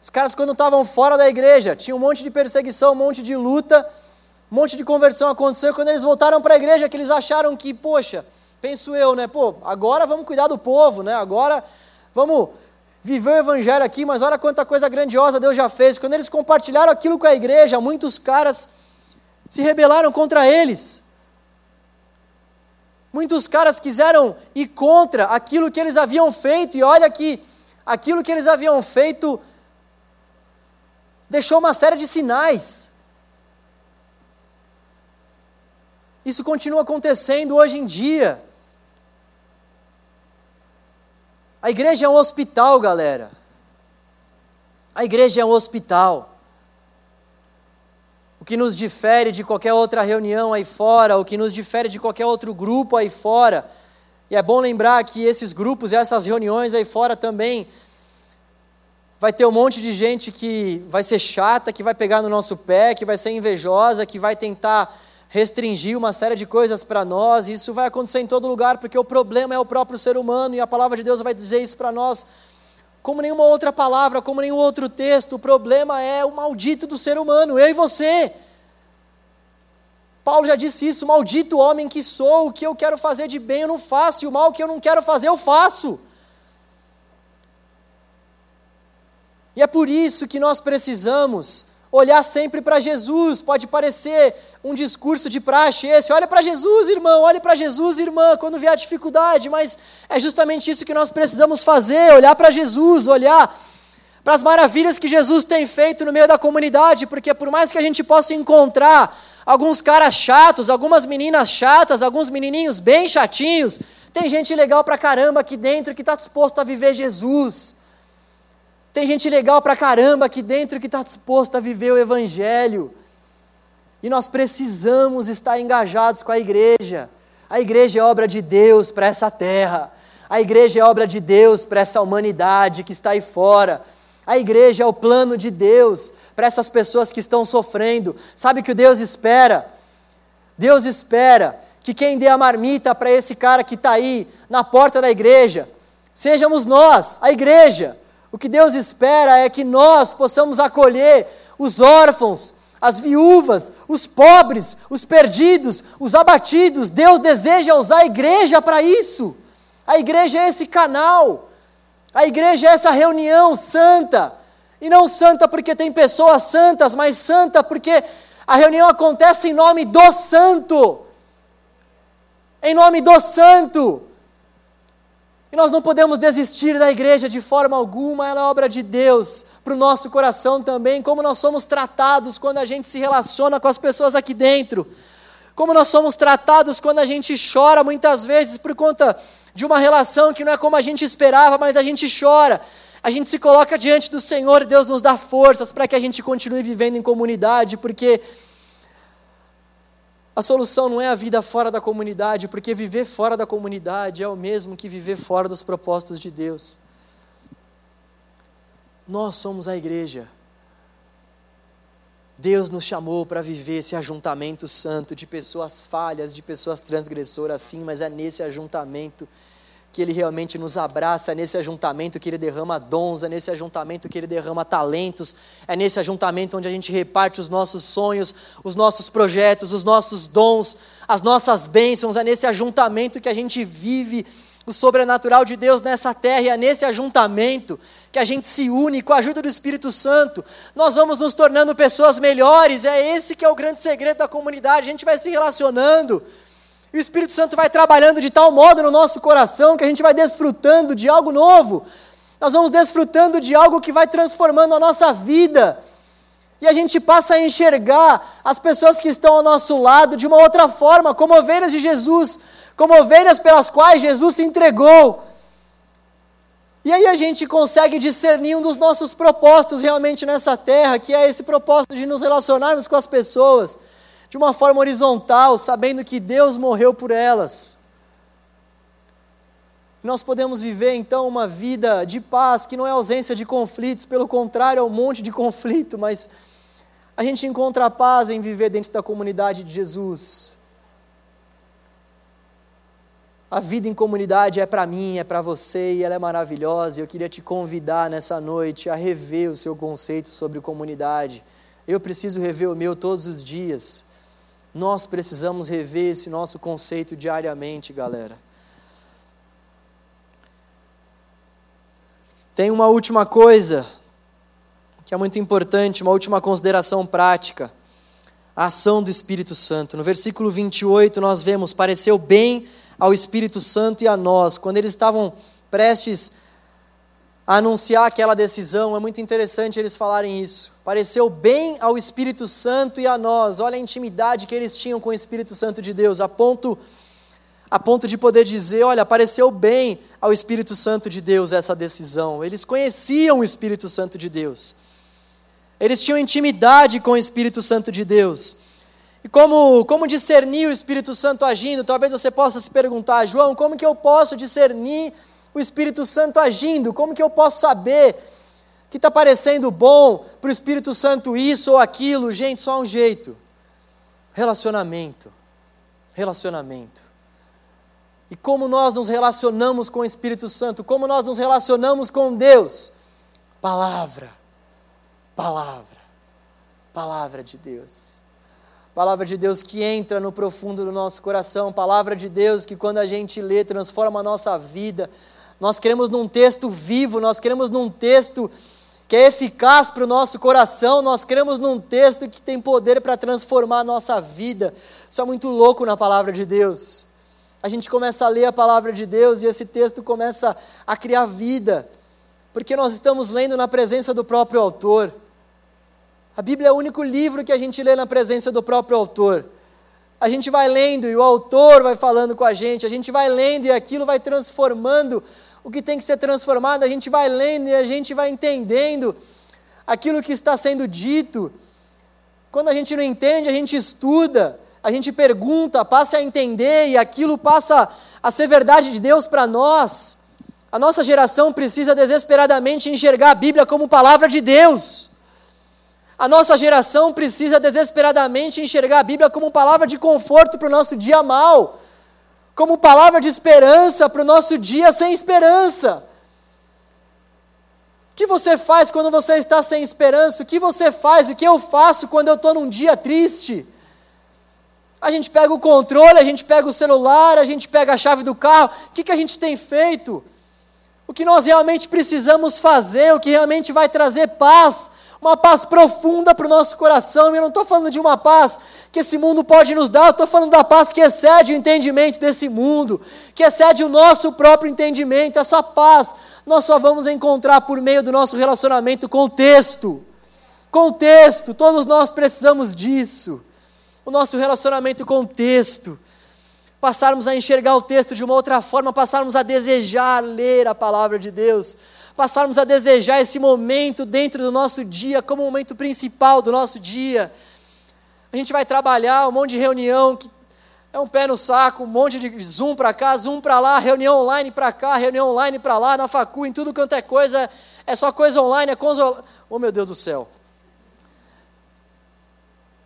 Os caras, quando estavam fora da igreja, tinha um monte de perseguição, um monte de luta, um monte de conversão aconteceu. Quando eles voltaram para a igreja, que eles acharam que, poxa, penso eu, né? Pô, agora vamos cuidar do povo, né? Agora vamos viver o evangelho aqui, mas olha quanta coisa grandiosa Deus já fez. Quando eles compartilharam aquilo com a igreja, muitos caras se rebelaram contra eles. Muitos caras quiseram ir contra aquilo que eles haviam feito, e olha que aquilo que eles haviam feito deixou uma série de sinais. Isso continua acontecendo hoje em dia. A igreja é um hospital, galera. A igreja é um hospital. O que nos difere de qualquer outra reunião aí fora, o que nos difere de qualquer outro grupo aí fora. E é bom lembrar que esses grupos e essas reuniões aí fora também vai ter um monte de gente que vai ser chata, que vai pegar no nosso pé, que vai ser invejosa, que vai tentar restringir uma série de coisas para nós. Isso vai acontecer em todo lugar, porque o problema é o próprio ser humano e a palavra de Deus vai dizer isso para nós. Como nenhuma outra palavra, como nenhum outro texto, o problema é o maldito do ser humano, eu e você. Paulo já disse isso: maldito homem que sou, o que eu quero fazer de bem eu não faço, e o mal que eu não quero fazer eu faço. E é por isso que nós precisamos olhar sempre para Jesus. Pode parecer um discurso de praxe esse, olha para Jesus, irmão, olhe para Jesus, irmã, quando vier a dificuldade, mas é justamente isso que nós precisamos fazer, olhar para Jesus, olhar para as maravilhas que Jesus tem feito no meio da comunidade, porque por mais que a gente possa encontrar alguns caras chatos, algumas meninas chatas, alguns menininhos bem chatinhos, tem gente legal pra caramba aqui dentro que está disposto a viver Jesus. Tem gente legal pra caramba aqui dentro que está disposto a viver o Evangelho. E nós precisamos estar engajados com a igreja. A igreja é obra de Deus para essa terra. A igreja é obra de Deus para essa humanidade que está aí fora. A igreja é o plano de Deus para essas pessoas que estão sofrendo. Sabe o que Deus espera? Deus espera que quem dê a marmita para esse cara que está aí na porta da igreja, sejamos nós, a igreja. O que Deus espera é que nós possamos acolher os órfãos, as viúvas, os pobres, os perdidos, os abatidos. Deus deseja usar a igreja para isso. A igreja é esse canal. A igreja é essa reunião santa. E não santa porque tem pessoas santas, mas santa porque a reunião acontece em nome do santo. Em nome do santo. E nós não podemos desistir da igreja de forma alguma, ela é obra de Deus, para o nosso coração também, como nós somos tratados quando a gente se relaciona com as pessoas aqui dentro, como nós somos tratados quando a gente chora muitas vezes por conta de uma relação que não é como a gente esperava, mas a gente chora. A gente se coloca diante do Senhor e Deus nos dá forças para que a gente continue vivendo em comunidade, porque a solução não é a vida fora da comunidade, porque viver fora da comunidade é o mesmo que viver fora dos propósitos de Deus. Nós somos a igreja. Deus nos chamou para viver esse ajuntamento santo de pessoas falhas, de pessoas transgressoras, sim, mas é nesse ajuntamento que Ele realmente nos abraça, é nesse ajuntamento que Ele derrama dons, é nesse ajuntamento que Ele derrama talentos, é nesse ajuntamento onde a gente reparte os nossos sonhos, os nossos projetos, os nossos dons, as nossas bênçãos, é nesse ajuntamento que a gente vive o sobrenatural de Deus nessa terra, e é nesse ajuntamento que a gente se une com a ajuda do Espírito Santo, nós vamos nos tornando pessoas melhores, é esse que é o grande segredo da comunidade, a gente vai se relacionando, e o Espírito Santo vai trabalhando de tal modo no nosso coração que a gente vai desfrutando de algo novo. Nós vamos desfrutando de algo que vai transformando a nossa vida. E a gente passa a enxergar as pessoas que estão ao nosso lado de uma outra forma, como ovelhas de Jesus, como ovelhas pelas quais Jesus se entregou. E aí a gente consegue discernir um dos nossos propósitos realmente nessa terra, que é esse propósito de nos relacionarmos com as pessoas de uma forma horizontal, sabendo que Deus morreu por elas. Nós podemos viver então uma vida de paz, que não é ausência de conflitos, pelo contrário, é um monte de conflito, mas a gente encontra a paz em viver dentro da comunidade de Jesus. A vida em comunidade é para mim, é para você e ela é maravilhosa. Eu queria te convidar nessa noite a rever o seu conceito sobre comunidade. Eu preciso rever o meu todos os dias. Nós precisamos rever esse nosso conceito diariamente, galera. Tem uma última coisa que é muito importante, uma última consideração prática. A ação do Espírito Santo. No versículo 28, nós vemos: pareceu bem ao Espírito Santo e a nós, quando eles estavam prestes anunciar aquela decisão, é muito interessante eles falarem isso. Pareceu bem ao Espírito Santo e a nós. Olha a intimidade que eles tinham com o Espírito Santo de Deus, a ponto a ponto de poder dizer, olha, pareceu bem ao Espírito Santo de Deus essa decisão. Eles conheciam o Espírito Santo de Deus. Eles tinham intimidade com o Espírito Santo de Deus. E como, como discernir o Espírito Santo agindo? Talvez você possa se perguntar, João, como que eu posso discernir o Espírito Santo agindo? Como que eu posso saber que está parecendo bom para o Espírito Santo isso ou aquilo? Gente, só um jeito: relacionamento. Relacionamento. E como nós nos relacionamos com o Espírito Santo? Como nós nos relacionamos com Deus? Palavra. Palavra. Palavra de Deus. Palavra de Deus que entra no profundo do nosso coração, palavra de Deus que quando a gente lê transforma a nossa vida, nós queremos num texto vivo, nós queremos num texto que é eficaz para o nosso coração, nós queremos num texto que tem poder para transformar a nossa vida. Isso é muito louco na palavra de Deus. A gente começa a ler a palavra de Deus e esse texto começa a criar vida, porque nós estamos lendo na presença do próprio autor. A Bíblia é o único livro que a gente lê na presença do próprio autor. A gente vai lendo e o autor vai falando com a gente, a gente vai lendo e aquilo vai transformando o que tem que ser transformado, a gente vai lendo e a gente vai entendendo aquilo que está sendo dito. Quando a gente não entende, a gente estuda, a gente pergunta, passa a entender e aquilo passa a ser verdade de Deus para nós. A nossa geração precisa desesperadamente enxergar a Bíblia como palavra de Deus. A nossa geração precisa desesperadamente enxergar a Bíblia como palavra de conforto para o nosso dia mal como palavra de esperança para o nosso dia sem esperança. O que você faz quando você está sem esperança? O que você faz? O que eu faço quando eu estou num dia triste? A gente pega o controle, a gente pega o celular, a gente pega a chave do carro. O que, que a gente tem feito? O que nós realmente precisamos fazer, o que realmente vai trazer paz, uma paz profunda para o nosso coração. E eu não estou falando de uma paz que esse mundo pode nos dar, eu estou falando da paz que excede o entendimento desse mundo, que excede o nosso próprio entendimento. Essa paz nós só vamos encontrar por meio do nosso relacionamento com o texto. Com o texto, todos nós precisamos disso. O nosso relacionamento com o texto. passarmos a enxergar o texto de uma outra forma, passarmos a desejar ler a palavra de Deus, passarmos a desejar esse momento dentro do nosso dia como o momento principal do nosso dia. A gente vai trabalhar, um monte de reunião que é um pé no saco, um monte de zoom para cá, zoom para lá, reunião online para cá, reunião online para lá, na facu, em tudo quanto é coisa, é só coisa online, é coisa... Oh meu Deus do céu.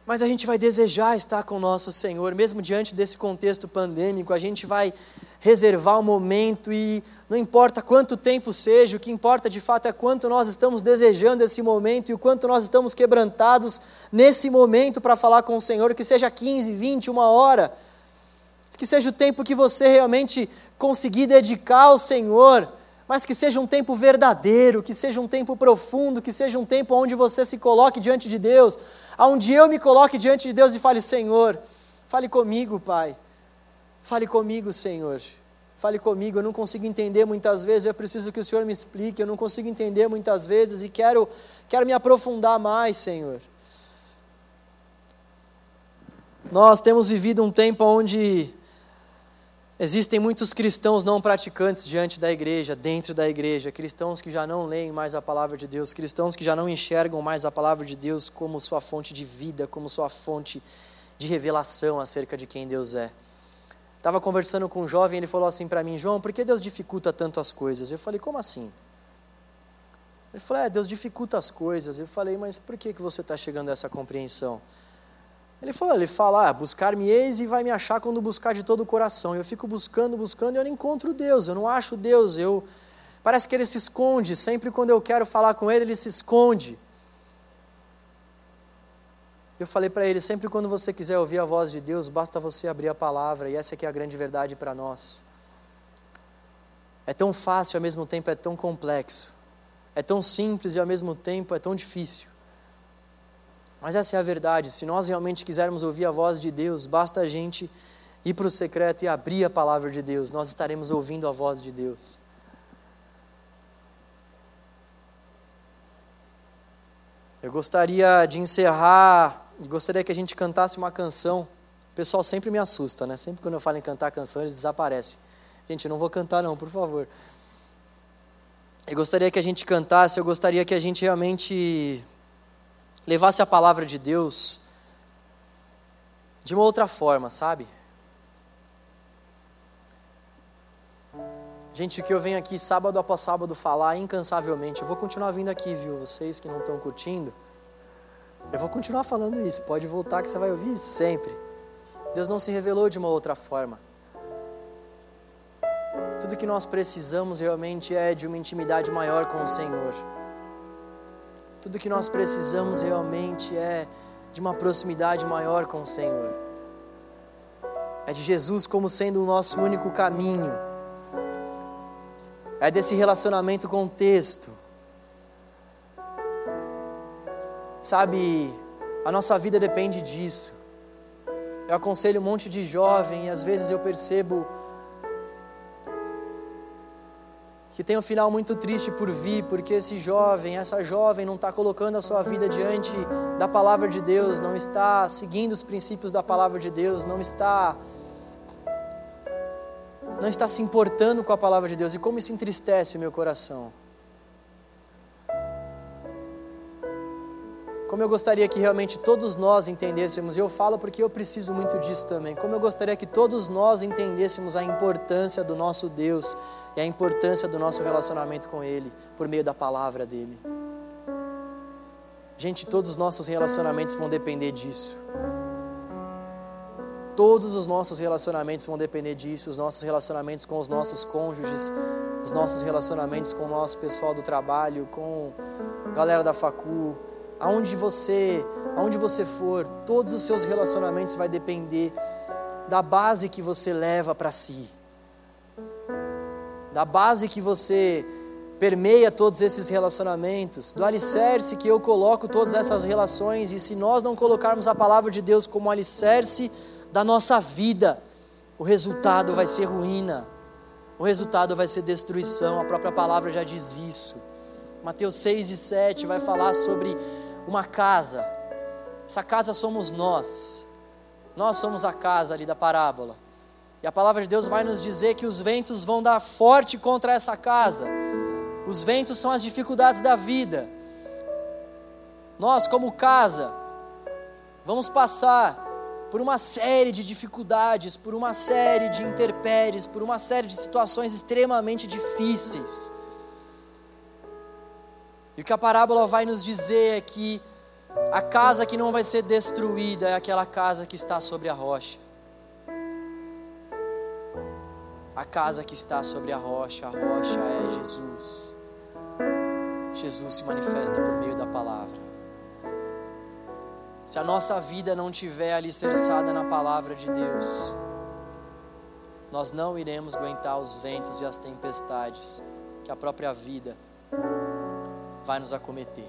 Mas a gente vai desejar estar com o nosso Senhor, mesmo diante desse contexto pandêmico, a gente vai reservar o momento e não importa quanto tempo seja, o que importa de fato é quanto nós estamos desejando esse momento e o quanto nós estamos quebrantados nesse momento para falar com o Senhor, que seja 15, 20, uma hora, que seja o tempo que você realmente conseguir dedicar ao Senhor, mas que seja um tempo verdadeiro, que seja um tempo profundo, que seja um tempo onde você se coloque diante de Deus, aonde eu me coloque diante de Deus e fale: Senhor, fale comigo, Pai. Fale comigo, Senhor. Fale comigo, eu não consigo entender muitas vezes, eu preciso que o Senhor me explique, eu não consigo entender muitas vezes e quero, quero me aprofundar mais, Senhor. Nós temos vivido um tempo onde Existem muitos cristãos não praticantes diante da igreja, dentro da igreja, cristãos que já não leem mais a palavra de Deus, cristãos que já não enxergam mais a palavra de Deus como sua fonte de vida, como sua fonte de revelação acerca de quem Deus é. Estava conversando com um jovem, ele falou assim para mim, João, por que Deus dificulta tanto as coisas? Eu falei, como assim? Ele falou, é, Deus dificulta as coisas. Eu falei, mas por que, que você está chegando a essa compreensão? Ele falou, ele fala, ah, buscar-me-eis e vai me achar quando buscar de todo o coração. Eu fico buscando, buscando e eu não encontro Deus, eu não acho Deus. Eu Parece que ele se esconde, sempre quando eu quero falar com ele, ele se esconde. Eu falei para ele, sempre quando você quiser ouvir a voz de Deus, basta você abrir a palavra, e essa aqui é a grande verdade para nós. É tão fácil, ao mesmo tempo é tão complexo. É tão simples e ao mesmo tempo é tão difícil. Mas essa é a verdade. Se nós realmente quisermos ouvir a voz de Deus, basta a gente ir para o secreto e abrir a palavra de Deus. Nós estaremos ouvindo a voz de Deus. Eu gostaria de encerrar e gostaria que a gente cantasse uma canção. O pessoal sempre me assusta, né? Sempre quando eu falo em cantar canção, eles desaparecem. Gente, eu não vou cantar não, por favor. Eu gostaria que a gente cantasse, eu gostaria que a gente realmente levasse a palavra de Deus de uma outra forma, sabe? Gente, que eu venho aqui sábado após sábado falar incansavelmente. Eu vou continuar vindo aqui, viu? Vocês que não estão curtindo. Eu vou continuar falando isso. Pode voltar que você vai ouvir isso sempre. Deus não se revelou de uma outra forma. Tudo que nós precisamos realmente é de uma intimidade maior com o Senhor. Tudo que nós precisamos realmente é de uma proximidade maior com o Senhor. É de Jesus como sendo o nosso único caminho. É desse relacionamento com o texto. Sabe, a nossa vida depende disso. Eu aconselho um monte de jovem e às vezes eu percebo que tem um final muito triste por vir, porque esse jovem, essa jovem não está colocando a sua vida diante da palavra de Deus, não está seguindo os princípios da palavra de Deus, não está não está se importando com a palavra de Deus e como isso entristece o meu coração. Como eu gostaria que realmente todos nós entendêssemos, e eu falo porque eu preciso muito disso também, como eu gostaria que todos nós entendêssemos a importância do nosso Deus e a importância do nosso relacionamento com Ele por meio da palavra dele. Gente, todos os nossos relacionamentos vão depender disso. Todos os nossos relacionamentos vão depender disso, os nossos relacionamentos com os nossos cônjuges, os nossos relacionamentos com o nosso pessoal do trabalho, com a galera da facu, aonde você, aonde você for, todos os seus relacionamentos vai depender da base que você leva para si. Da base que você permeia todos esses relacionamentos, do alicerce que eu coloco todas essas relações, e se nós não colocarmos a palavra de Deus como alicerce da nossa vida, o resultado vai ser ruína, o resultado vai ser destruição, a própria palavra já diz isso. Mateus 6 e 7 vai falar sobre uma casa, essa casa somos nós, nós somos a casa ali da parábola. E a palavra de Deus vai nos dizer que os ventos vão dar forte contra essa casa. Os ventos são as dificuldades da vida. Nós, como casa, vamos passar por uma série de dificuldades, por uma série de interpéries, por uma série de situações extremamente difíceis. E o que a parábola vai nos dizer é que a casa que não vai ser destruída é aquela casa que está sobre a rocha. A casa que está sobre a rocha, a rocha é Jesus. Jesus se manifesta por meio da palavra. Se a nossa vida não tiver alicerçada na palavra de Deus, nós não iremos aguentar os ventos e as tempestades que a própria vida vai nos acometer.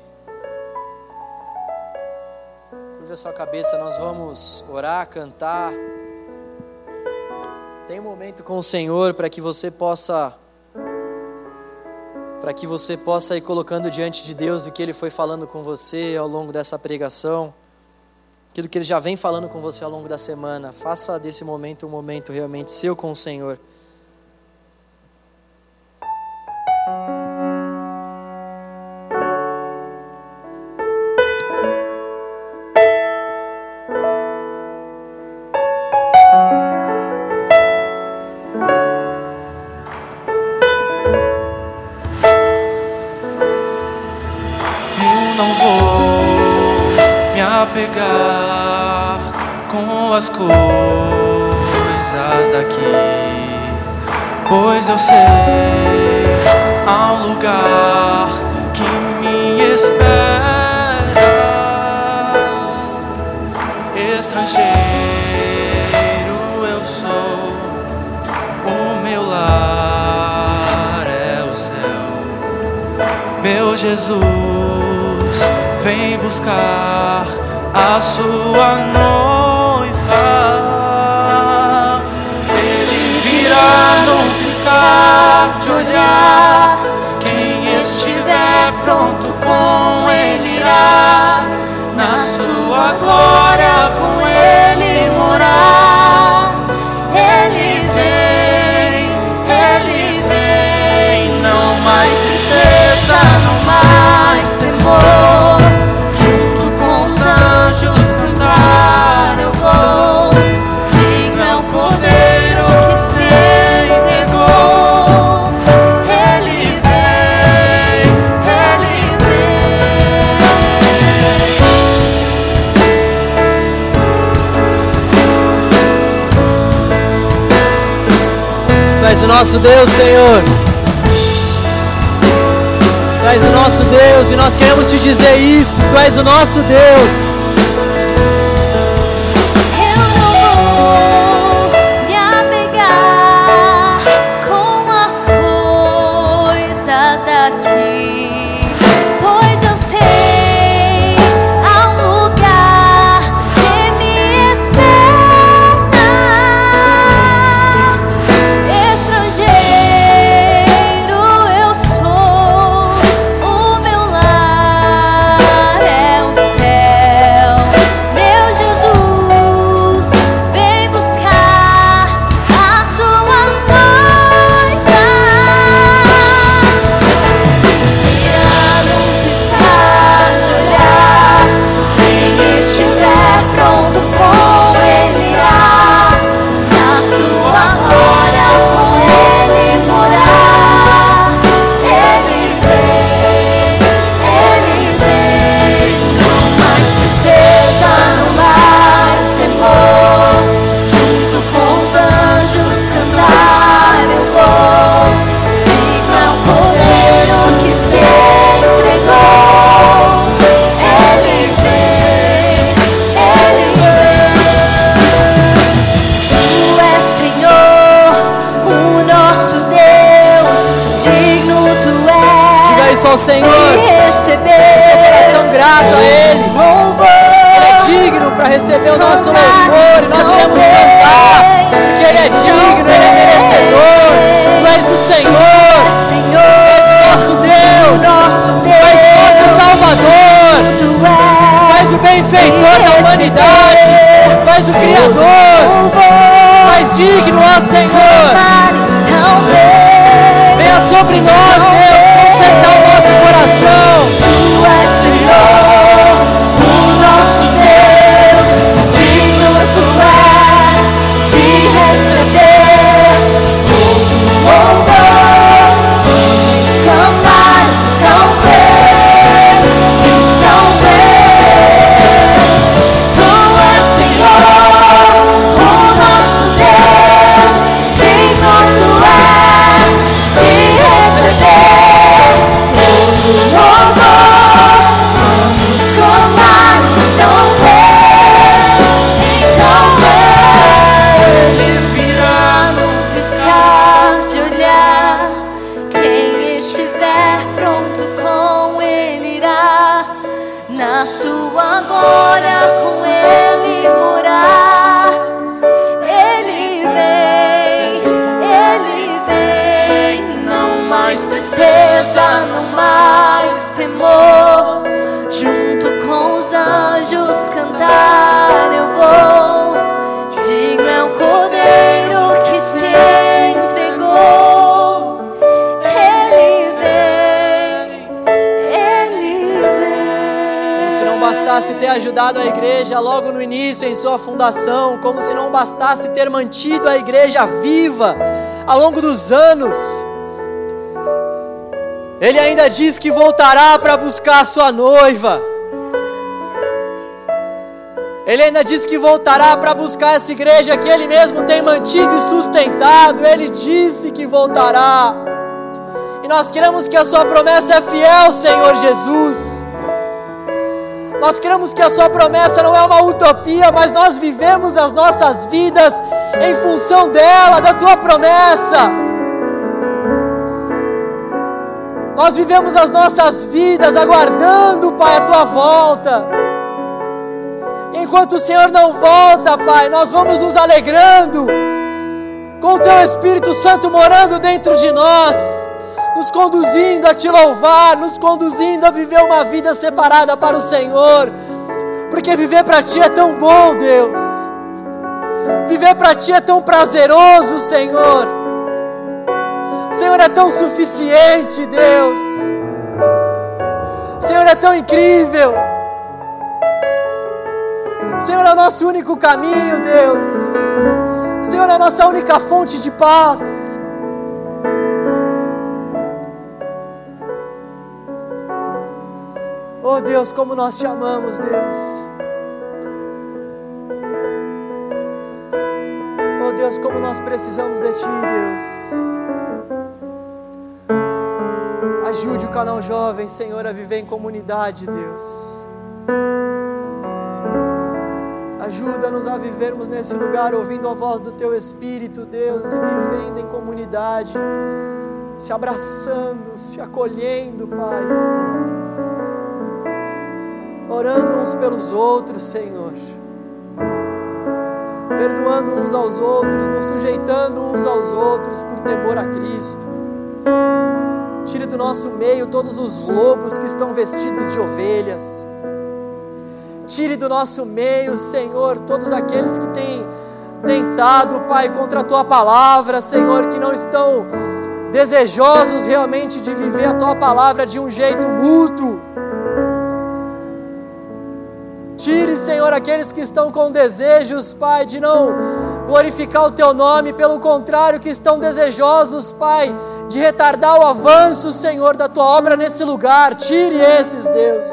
Curva sua cabeça, nós vamos orar, cantar. Tem um momento com o Senhor para que você possa para que você possa ir colocando diante de Deus o que ele foi falando com você ao longo dessa pregação, aquilo que ele já vem falando com você ao longo da semana. Faça desse momento um momento realmente seu com o Senhor. Tristeza, não mais temor. Junto com os anjos cantar eu vou. Digno é o cordeiro que se entregou. Ele vem, ele vem. Como se não bastasse ter ajudado a igreja logo no início, em sua fundação, como se não bastasse ter mantido a igreja viva ao longo dos anos. Ele ainda diz que voltará para buscar sua noiva. Ele ainda diz que voltará para buscar essa igreja que ele mesmo tem mantido e sustentado. Ele disse que voltará. E nós queremos que a sua promessa é fiel, Senhor Jesus. Nós queremos que a sua promessa não é uma utopia, mas nós vivemos as nossas vidas em função dela, da tua promessa. Nós vivemos as nossas vidas aguardando, Pai, a tua volta. Enquanto o Senhor não volta, Pai, nós vamos nos alegrando com o teu Espírito Santo morando dentro de nós, nos conduzindo a te louvar, nos conduzindo a viver uma vida separada para o Senhor, porque viver para ti é tão bom, Deus. Viver para ti é tão prazeroso, Senhor. Senhor é tão suficiente, Deus. Senhor é tão incrível. Senhor é o nosso único caminho, Deus. Senhor é a nossa única fonte de paz. Oh Deus, como nós te amamos, Deus. Oh Deus, como nós precisamos de Ti, Deus. Ajude o canal jovem, Senhor, a viver em comunidade, Deus. Ajuda-nos a vivermos nesse lugar, ouvindo a voz do Teu Espírito, Deus, e vivendo em comunidade, se abraçando, se acolhendo, Pai. Orando uns pelos outros, Senhor. Perdoando uns aos outros, nos sujeitando uns aos outros por temor a Cristo. Tire do nosso meio todos os lobos que estão vestidos de ovelhas. Tire do nosso meio, Senhor, todos aqueles que têm tentado, Pai, contra a tua palavra, Senhor, que não estão desejosos realmente de viver a tua palavra de um jeito mútuo. Tire, Senhor, aqueles que estão com desejos, Pai, de não glorificar o teu nome, pelo contrário, que estão desejosos, Pai, de retardar o avanço, Senhor, da tua obra nesse lugar. Tire esses, Deus.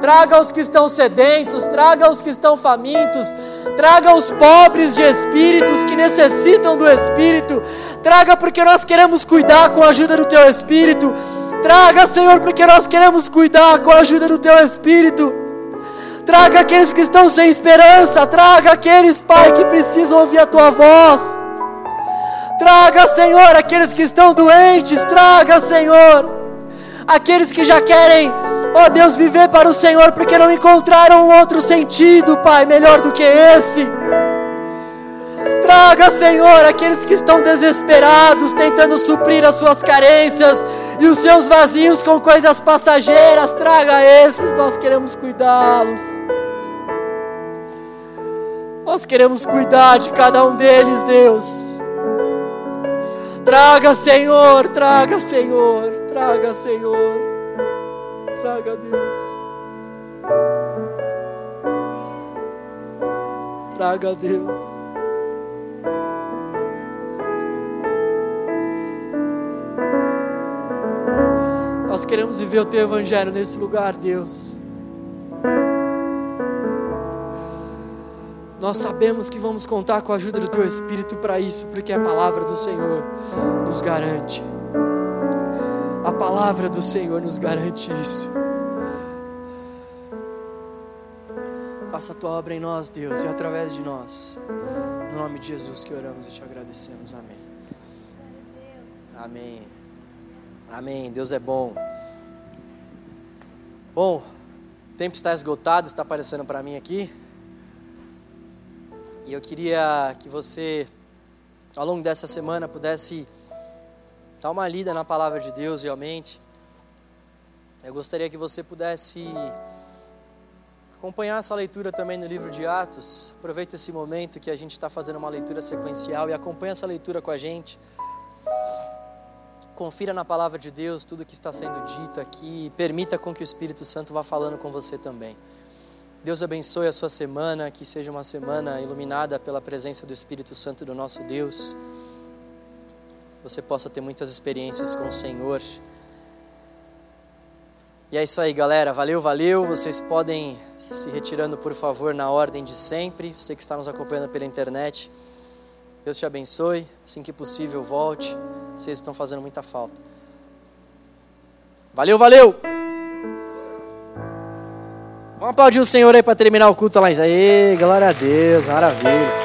Traga os que estão sedentos, traga os que estão famintos, traga os pobres de espíritos que necessitam do Espírito, traga porque nós queremos cuidar com a ajuda do Teu Espírito, traga, Senhor, porque nós queremos cuidar com a ajuda do Teu Espírito, traga aqueles que estão sem esperança, traga aqueles, Pai, que precisam ouvir a Tua voz, traga, Senhor, aqueles que estão doentes, traga, Senhor, aqueles que já querem Ó Deus, viver para o Senhor, porque não encontraram outro sentido, Pai, melhor do que esse. Traga, Senhor, aqueles que estão desesperados, tentando suprir as suas carências e os seus vazios com coisas passageiras. Traga esses, nós queremos cuidá-los. Nós queremos cuidar de cada um deles, Deus. Traga, Senhor, traga, Senhor, traga, Senhor, traga, Deus. Traga, Deus. Nós queremos viver o Teu Evangelho nesse lugar, Deus. Nós sabemos que vamos contar com a ajuda do Teu Espírito para isso, porque a palavra do Senhor nos garante. A palavra do Senhor nos garante isso. Faça a tua obra em nós, Deus, e através de nós. No nome de Jesus que oramos e te agradecemos. Amém. Amém. Amém. Deus é bom. Bom, o tempo está esgotado, está aparecendo para mim aqui. E eu queria que você, ao longo dessa semana, pudesse dar uma lida na palavra de Deus realmente. Eu gostaria que você pudesse acompanhar essa leitura também no livro de Atos. Aproveita esse momento que a gente está fazendo uma leitura sequencial e acompanha essa leitura com a gente. Confira na palavra de Deus tudo que está sendo dito aqui. Permita com que o Espírito Santo vá falando com você também. Deus abençoe a sua semana, que seja uma semana iluminada pela presença do Espírito Santo do nosso Deus. Você possa ter muitas experiências com o Senhor. E é isso aí, galera. Valeu, valeu. Vocês podem se retirando, por favor, na ordem de sempre. Você que está nos acompanhando pela internet. Deus te abençoe. Assim que possível, volte. Vocês estão fazendo muita falta. Valeu, valeu! Vamos aplaudir o Senhor aí para terminar o culto lá. Aê, glória a Deus, maravilha.